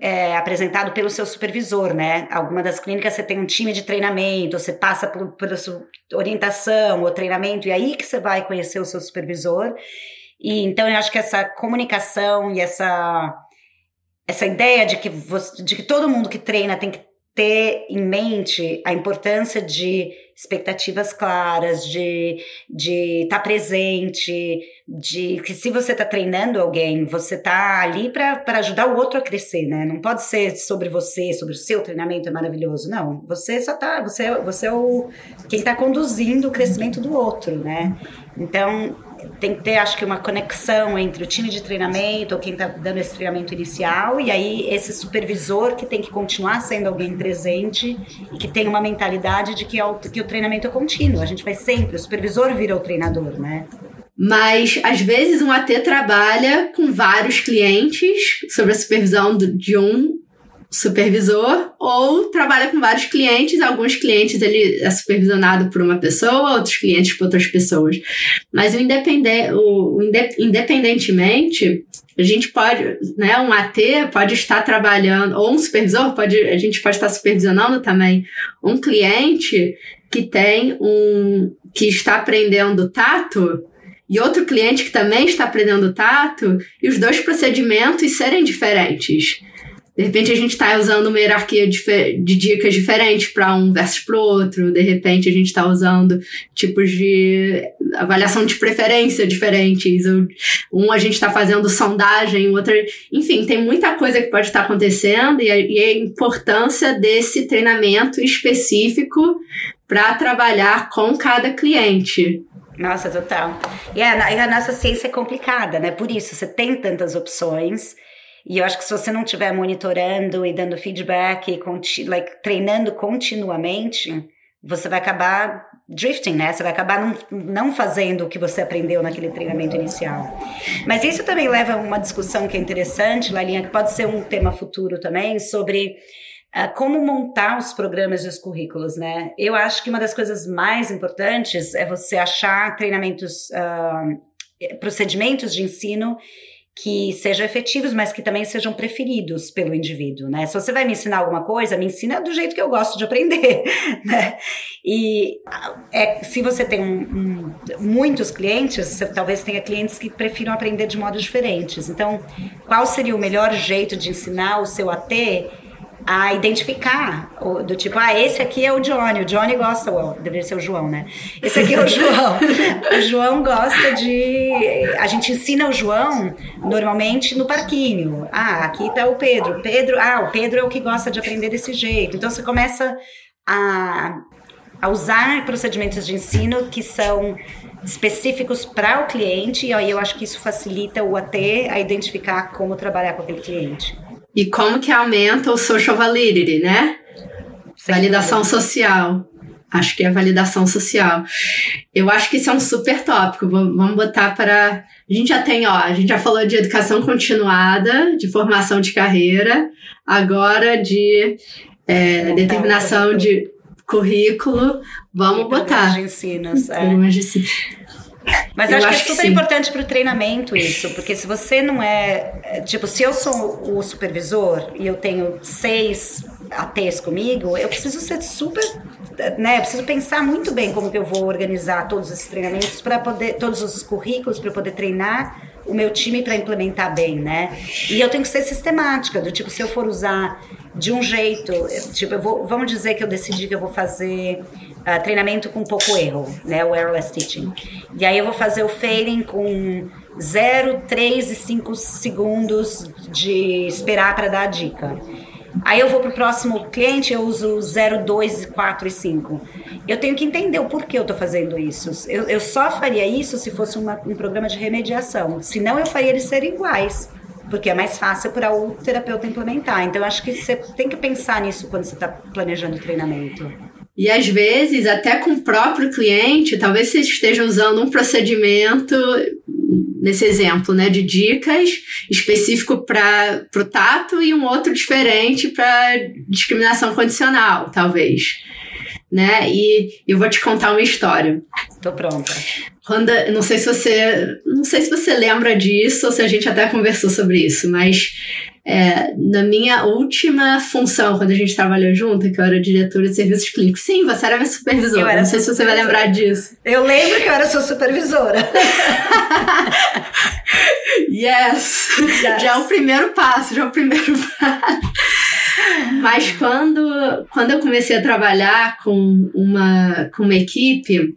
é, apresentado pelo seu supervisor, né? Alguma das clínicas você tem um time de treinamento, você passa por, por sua orientação ou treinamento, e aí que você vai conhecer o seu supervisor. E então eu acho que essa comunicação e essa essa ideia de que, você, de que todo mundo que treina tem que ter em mente a importância de expectativas claras, de de estar tá presente, de que se você está treinando alguém, você está ali para ajudar o outro a crescer, né? Não pode ser sobre você, sobre o seu treinamento é maravilhoso, não. Você só tá, você, você é o quem está conduzindo o crescimento do outro, né? Então tem que ter, acho que, uma conexão entre o time de treinamento, ou quem está dando esse treinamento inicial, e aí esse supervisor que tem que continuar sendo alguém presente e que tem uma mentalidade de que, é o, que o treinamento é contínuo. A gente vai sempre, o supervisor vira o treinador, né? Mas, às vezes, um AT trabalha com vários clientes sob a supervisão de um supervisor ou trabalha com vários clientes. Alguns clientes ele é supervisionado por uma pessoa, outros clientes por outras pessoas. Mas o, independente, o, independentemente, a gente pode, né, um AT pode estar trabalhando, ou um supervisor pode, a gente pode estar supervisionando também um cliente que tem um, que está aprendendo tato e outro cliente que também está aprendendo tato, e os dois procedimentos serem diferentes. De repente a gente está usando uma hierarquia de dicas diferentes para um versus para outro. De repente a gente está usando tipos de avaliação de preferência diferentes. Um a gente está fazendo sondagem, o outro. Enfim, tem muita coisa que pode estar tá acontecendo e a, e a importância desse treinamento específico para trabalhar com cada cliente. Nossa, total. E a, a nossa ciência é complicada, né? Por isso, você tem tantas opções e eu acho que se você não estiver monitorando e dando feedback e conti like, treinando continuamente, você vai acabar drifting, né? Você vai acabar não, não fazendo o que você aprendeu naquele treinamento inicial. Mas isso também leva a uma discussão que é interessante, Lalinha, que pode ser um tema futuro também, sobre uh, como montar os programas e os currículos, né? Eu acho que uma das coisas mais importantes é você achar treinamentos, uh, procedimentos de ensino que sejam efetivos, mas que também sejam preferidos pelo indivíduo, né? Se você vai me ensinar alguma coisa, me ensina do jeito que eu gosto de aprender, né? E é, se você tem um, um, muitos clientes, você talvez tenha clientes que prefiram aprender de modos diferentes. Então, qual seria o melhor jeito de ensinar o seu AT a identificar, do tipo, ah, esse aqui é o Johnny, o Johnny gosta, well, deveria ser o João, né? Esse aqui é o João. o João gosta de. A gente ensina o João normalmente no parquinho. Ah, aqui tá o Pedro. Pedro, ah, o Pedro é o que gosta de aprender desse jeito. Então você começa a, a usar procedimentos de ensino que são específicos para o cliente, e aí eu acho que isso facilita o AT a identificar como trabalhar com aquele cliente. E como que aumenta o social validity, né? Sem Validação social. acho que é validação social. Eu acho que isso é um super tópico. Vamos botar para. A gente já tem, ó, a gente já falou de educação continuada, de formação de carreira, agora de é, determinação de currículo. Vamos botar. De ensinos, é. de. Mas acho, acho que é super que importante para o treinamento isso, porque se você não é, é. Tipo, se eu sou o supervisor e eu tenho seis ATs comigo, eu preciso ser super. Né, eu preciso pensar muito bem como que eu vou organizar todos esses treinamentos para poder. todos os currículos para poder treinar o meu time para implementar bem, né? E eu tenho que ser sistemática, do tipo, se eu for usar de um jeito, tipo, vou, vamos dizer que eu decidi que eu vou fazer uh, treinamento com pouco erro, né, o errorless teaching. E aí eu vou fazer o failing com 0, 3 e 5 segundos de esperar para dar a dica. Aí eu vou para o próximo cliente, eu uso 0, 2, 4 e 5. Eu tenho que entender o porquê eu estou fazendo isso. Eu, eu, só faria isso se fosse uma, um programa de remediação. Senão eu faria eles serem iguais. Porque é mais fácil para o terapeuta implementar. Então, eu acho que você tem que pensar nisso quando você está planejando o treinamento. E às vezes, até com o próprio cliente, talvez você esteja usando um procedimento, nesse exemplo, né, de dicas específico para o tato e um outro diferente para discriminação condicional, talvez. Né? E eu vou te contar uma história. Tô pronta. Quando, não sei se você, não sei se você lembra disso ou se a gente até conversou sobre isso, mas é, na minha última função, quando a gente trabalhou junto, que eu era diretora de serviços clínicos. Sim, você era minha supervisora. Era Não sei se você vai lembrar disso. Eu lembro que eu era sua supervisora. yes. yes! Já é o primeiro passo, já é o primeiro passo. Mas quando, quando eu comecei a trabalhar com uma, com uma equipe,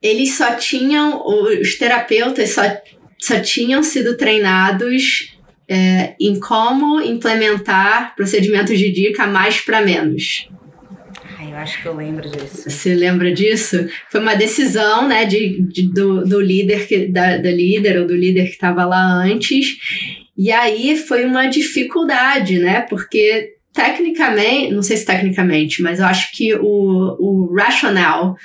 eles só tinham, os terapeutas só, só tinham sido treinados é, em como implementar procedimentos de dica mais para menos. eu acho que eu lembro disso. Você lembra disso? Foi uma decisão, né, de, de do, do líder que, da, da líder ou do líder que estava lá antes. E aí foi uma dificuldade, né? Porque tecnicamente, não sei se tecnicamente, mas eu acho que o, o racional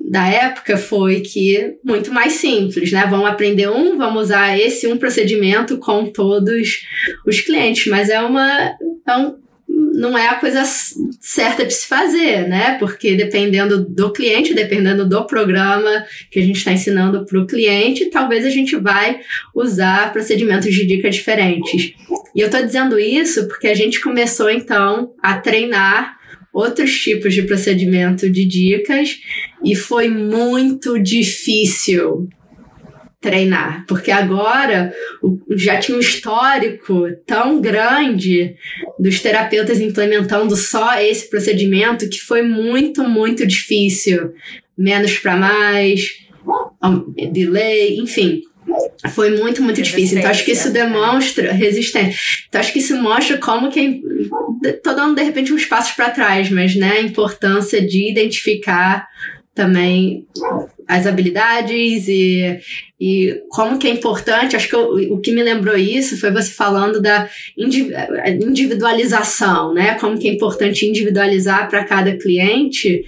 da época foi que muito mais simples, né? Vamos aprender um, vamos usar esse um procedimento com todos os clientes, mas é uma é um, não é a coisa certa de se fazer, né? Porque dependendo do cliente, dependendo do programa que a gente está ensinando para o cliente, talvez a gente vai usar procedimentos de dica diferentes. E eu estou dizendo isso porque a gente começou então a treinar outros tipos de procedimento de dicas e foi muito difícil treinar, porque agora já tinha um histórico tão grande dos terapeutas implementando só esse procedimento que foi muito, muito difícil. Menos para mais, delay, enfim. Foi muito, muito difícil. Então, acho que isso demonstra resistência. Então, acho que isso mostra como que. É, tô dando, de repente, uns passos para trás, mas, né, a importância de identificar também as habilidades e, e como que é importante. Acho que eu, o que me lembrou isso foi você falando da individualização, né? Como que é importante individualizar para cada cliente.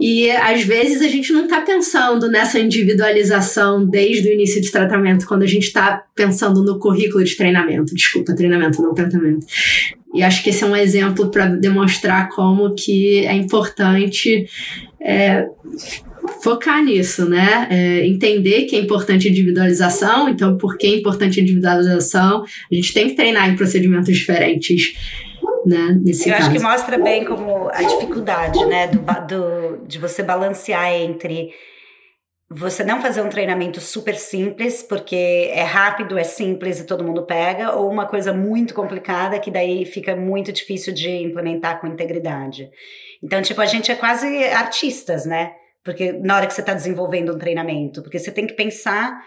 E às vezes a gente não está pensando nessa individualização desde o início de tratamento, quando a gente está pensando no currículo de treinamento. Desculpa, treinamento, não tratamento. E acho que esse é um exemplo para demonstrar como que é importante é, focar nisso, né? É, entender que é importante individualização, então por que é importante individualização? A gente tem que treinar em procedimentos diferentes né? Nesse Eu caso. acho que mostra bem como a dificuldade, né, do, do, de você balancear entre você não fazer um treinamento super simples, porque é rápido, é simples e todo mundo pega, ou uma coisa muito complicada que daí fica muito difícil de implementar com integridade. Então, tipo, a gente é quase artistas, né? Porque na hora que você está desenvolvendo um treinamento, porque você tem que pensar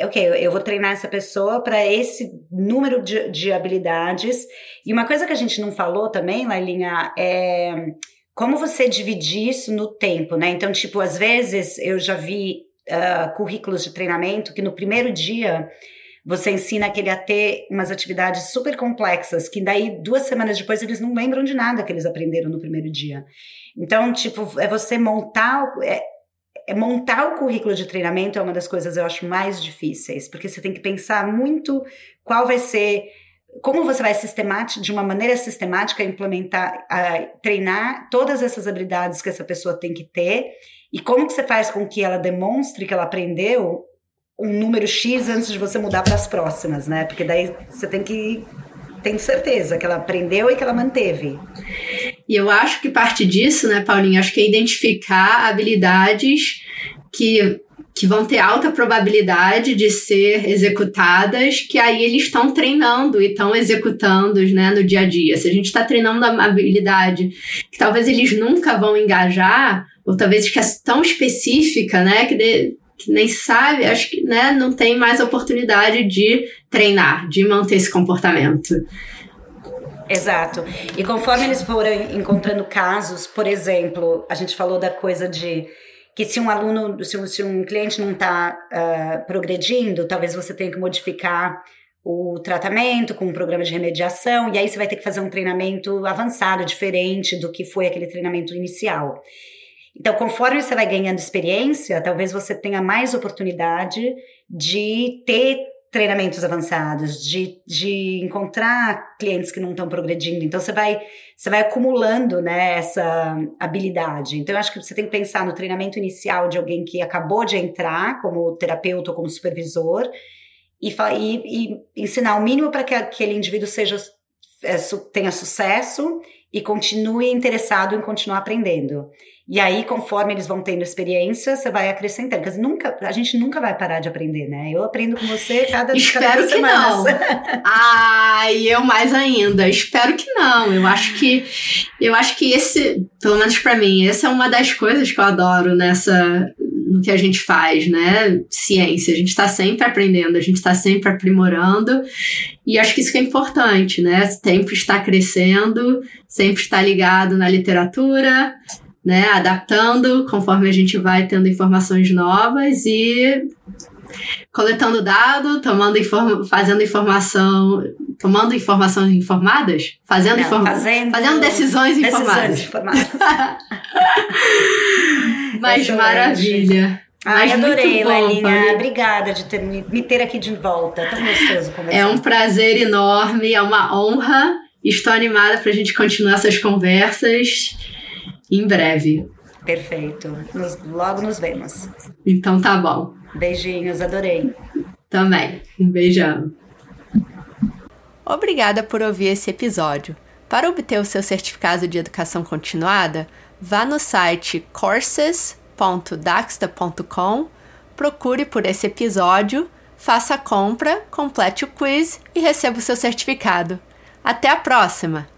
ok, eu vou treinar essa pessoa para esse número de, de, habilidades. E uma coisa que a gente não falou também, Lailinha, é como você dividir isso no tempo, né? Então, tipo, às vezes eu já vi uh, currículos de treinamento que no primeiro dia Você ensina aquele a ter umas atividades super complexas, que daí duas semanas depois eles não lembram de nada que eles aprenderam no primeiro dia. Então, tipo, é você montar. É, montar o currículo de treinamento é uma das coisas eu acho mais difíceis, porque você tem que pensar muito qual vai ser como você vai sistemática, de uma maneira sistemática implementar, uh, treinar todas essas habilidades que essa pessoa tem que ter e como que você faz com que ela demonstre que ela aprendeu um número X antes de você mudar para as próximas, né? Porque daí você tem que ter certeza que ela aprendeu e que ela manteve. E eu acho que parte disso, né, Paulinho, acho que é identificar habilidades que que vão ter alta probabilidade de ser executadas, que aí eles estão treinando e estão executando né, no dia a dia. Se a gente está treinando uma habilidade que talvez eles nunca vão engajar, ou talvez que é tão específica, né, que, de, que nem sabe, acho que né, não tem mais oportunidade de treinar, de manter esse comportamento. Exato. E conforme eles foram encontrando casos, por exemplo, a gente falou da coisa de que se um aluno, se um, se um cliente não está uh, ah, progredindo, talvez você tenha que modificar o tratamento com um programa de remediação, e aí você vai ter que fazer um treinamento avançado, diferente do que foi aquele treinamento inicial. Então, conforme você vai ganhando experiência, talvez você tenha mais oportunidade de ter treinamentos avançados, de, de encontrar clientes que não estão progredindo. Então, você vai, você vai acumulando né, essa habilidade. Então, eu acho que você tem que pensar no treinamento inicial de alguém que acabou de entrar como terapeuta ou como supervisor e, e, e ensinar o mínimo para que aquele indivíduo seja, é, tenha sucesso e continue interessado em continuar aprendendo. E aí, conforme eles vão tendo experiência, você vai acrescentando. Porque nunca, a gente nunca vai parar de aprender, né? Eu aprendo com você cada Espero cada que semanas. não. Ai, eu mais ainda. Espero que não. Eu acho que eu acho que esse, pelo menos para mim, essa é uma das coisas que eu adoro nessa no que a gente faz, né? Ciência. A gente está sempre aprendendo, a gente está sempre aprimorando. E acho que isso que é importante, né? Sempre está crescendo, sempre está ligado na literatura, né, adaptando conforme a gente vai tendo informações novas e coletando dado, tomando inform fazendo informação, tomando informações informadas, fazendo, Não, informa fazendo, fazendo decisões, informadas. informadas. Mas maravilha. Ai, Mas adorei, Lelinha. Obrigada de ter, me ter aqui de volta. Tão gostoso conversar. É um prazer enorme, é uma honra. Estou animada para a gente continuar essas conversas em breve. Perfeito. Nos, logo nos vemos. Então tá bom. Beijinhos, adorei. Também. Um beijão. Obrigada por ouvir esse episódio. Para obter o seu certificado de educação continuada, vá no site courses.daxta.com, procure por esse episódio, faça a compra, complete o quiz e receba o seu certificado. Até a próxima!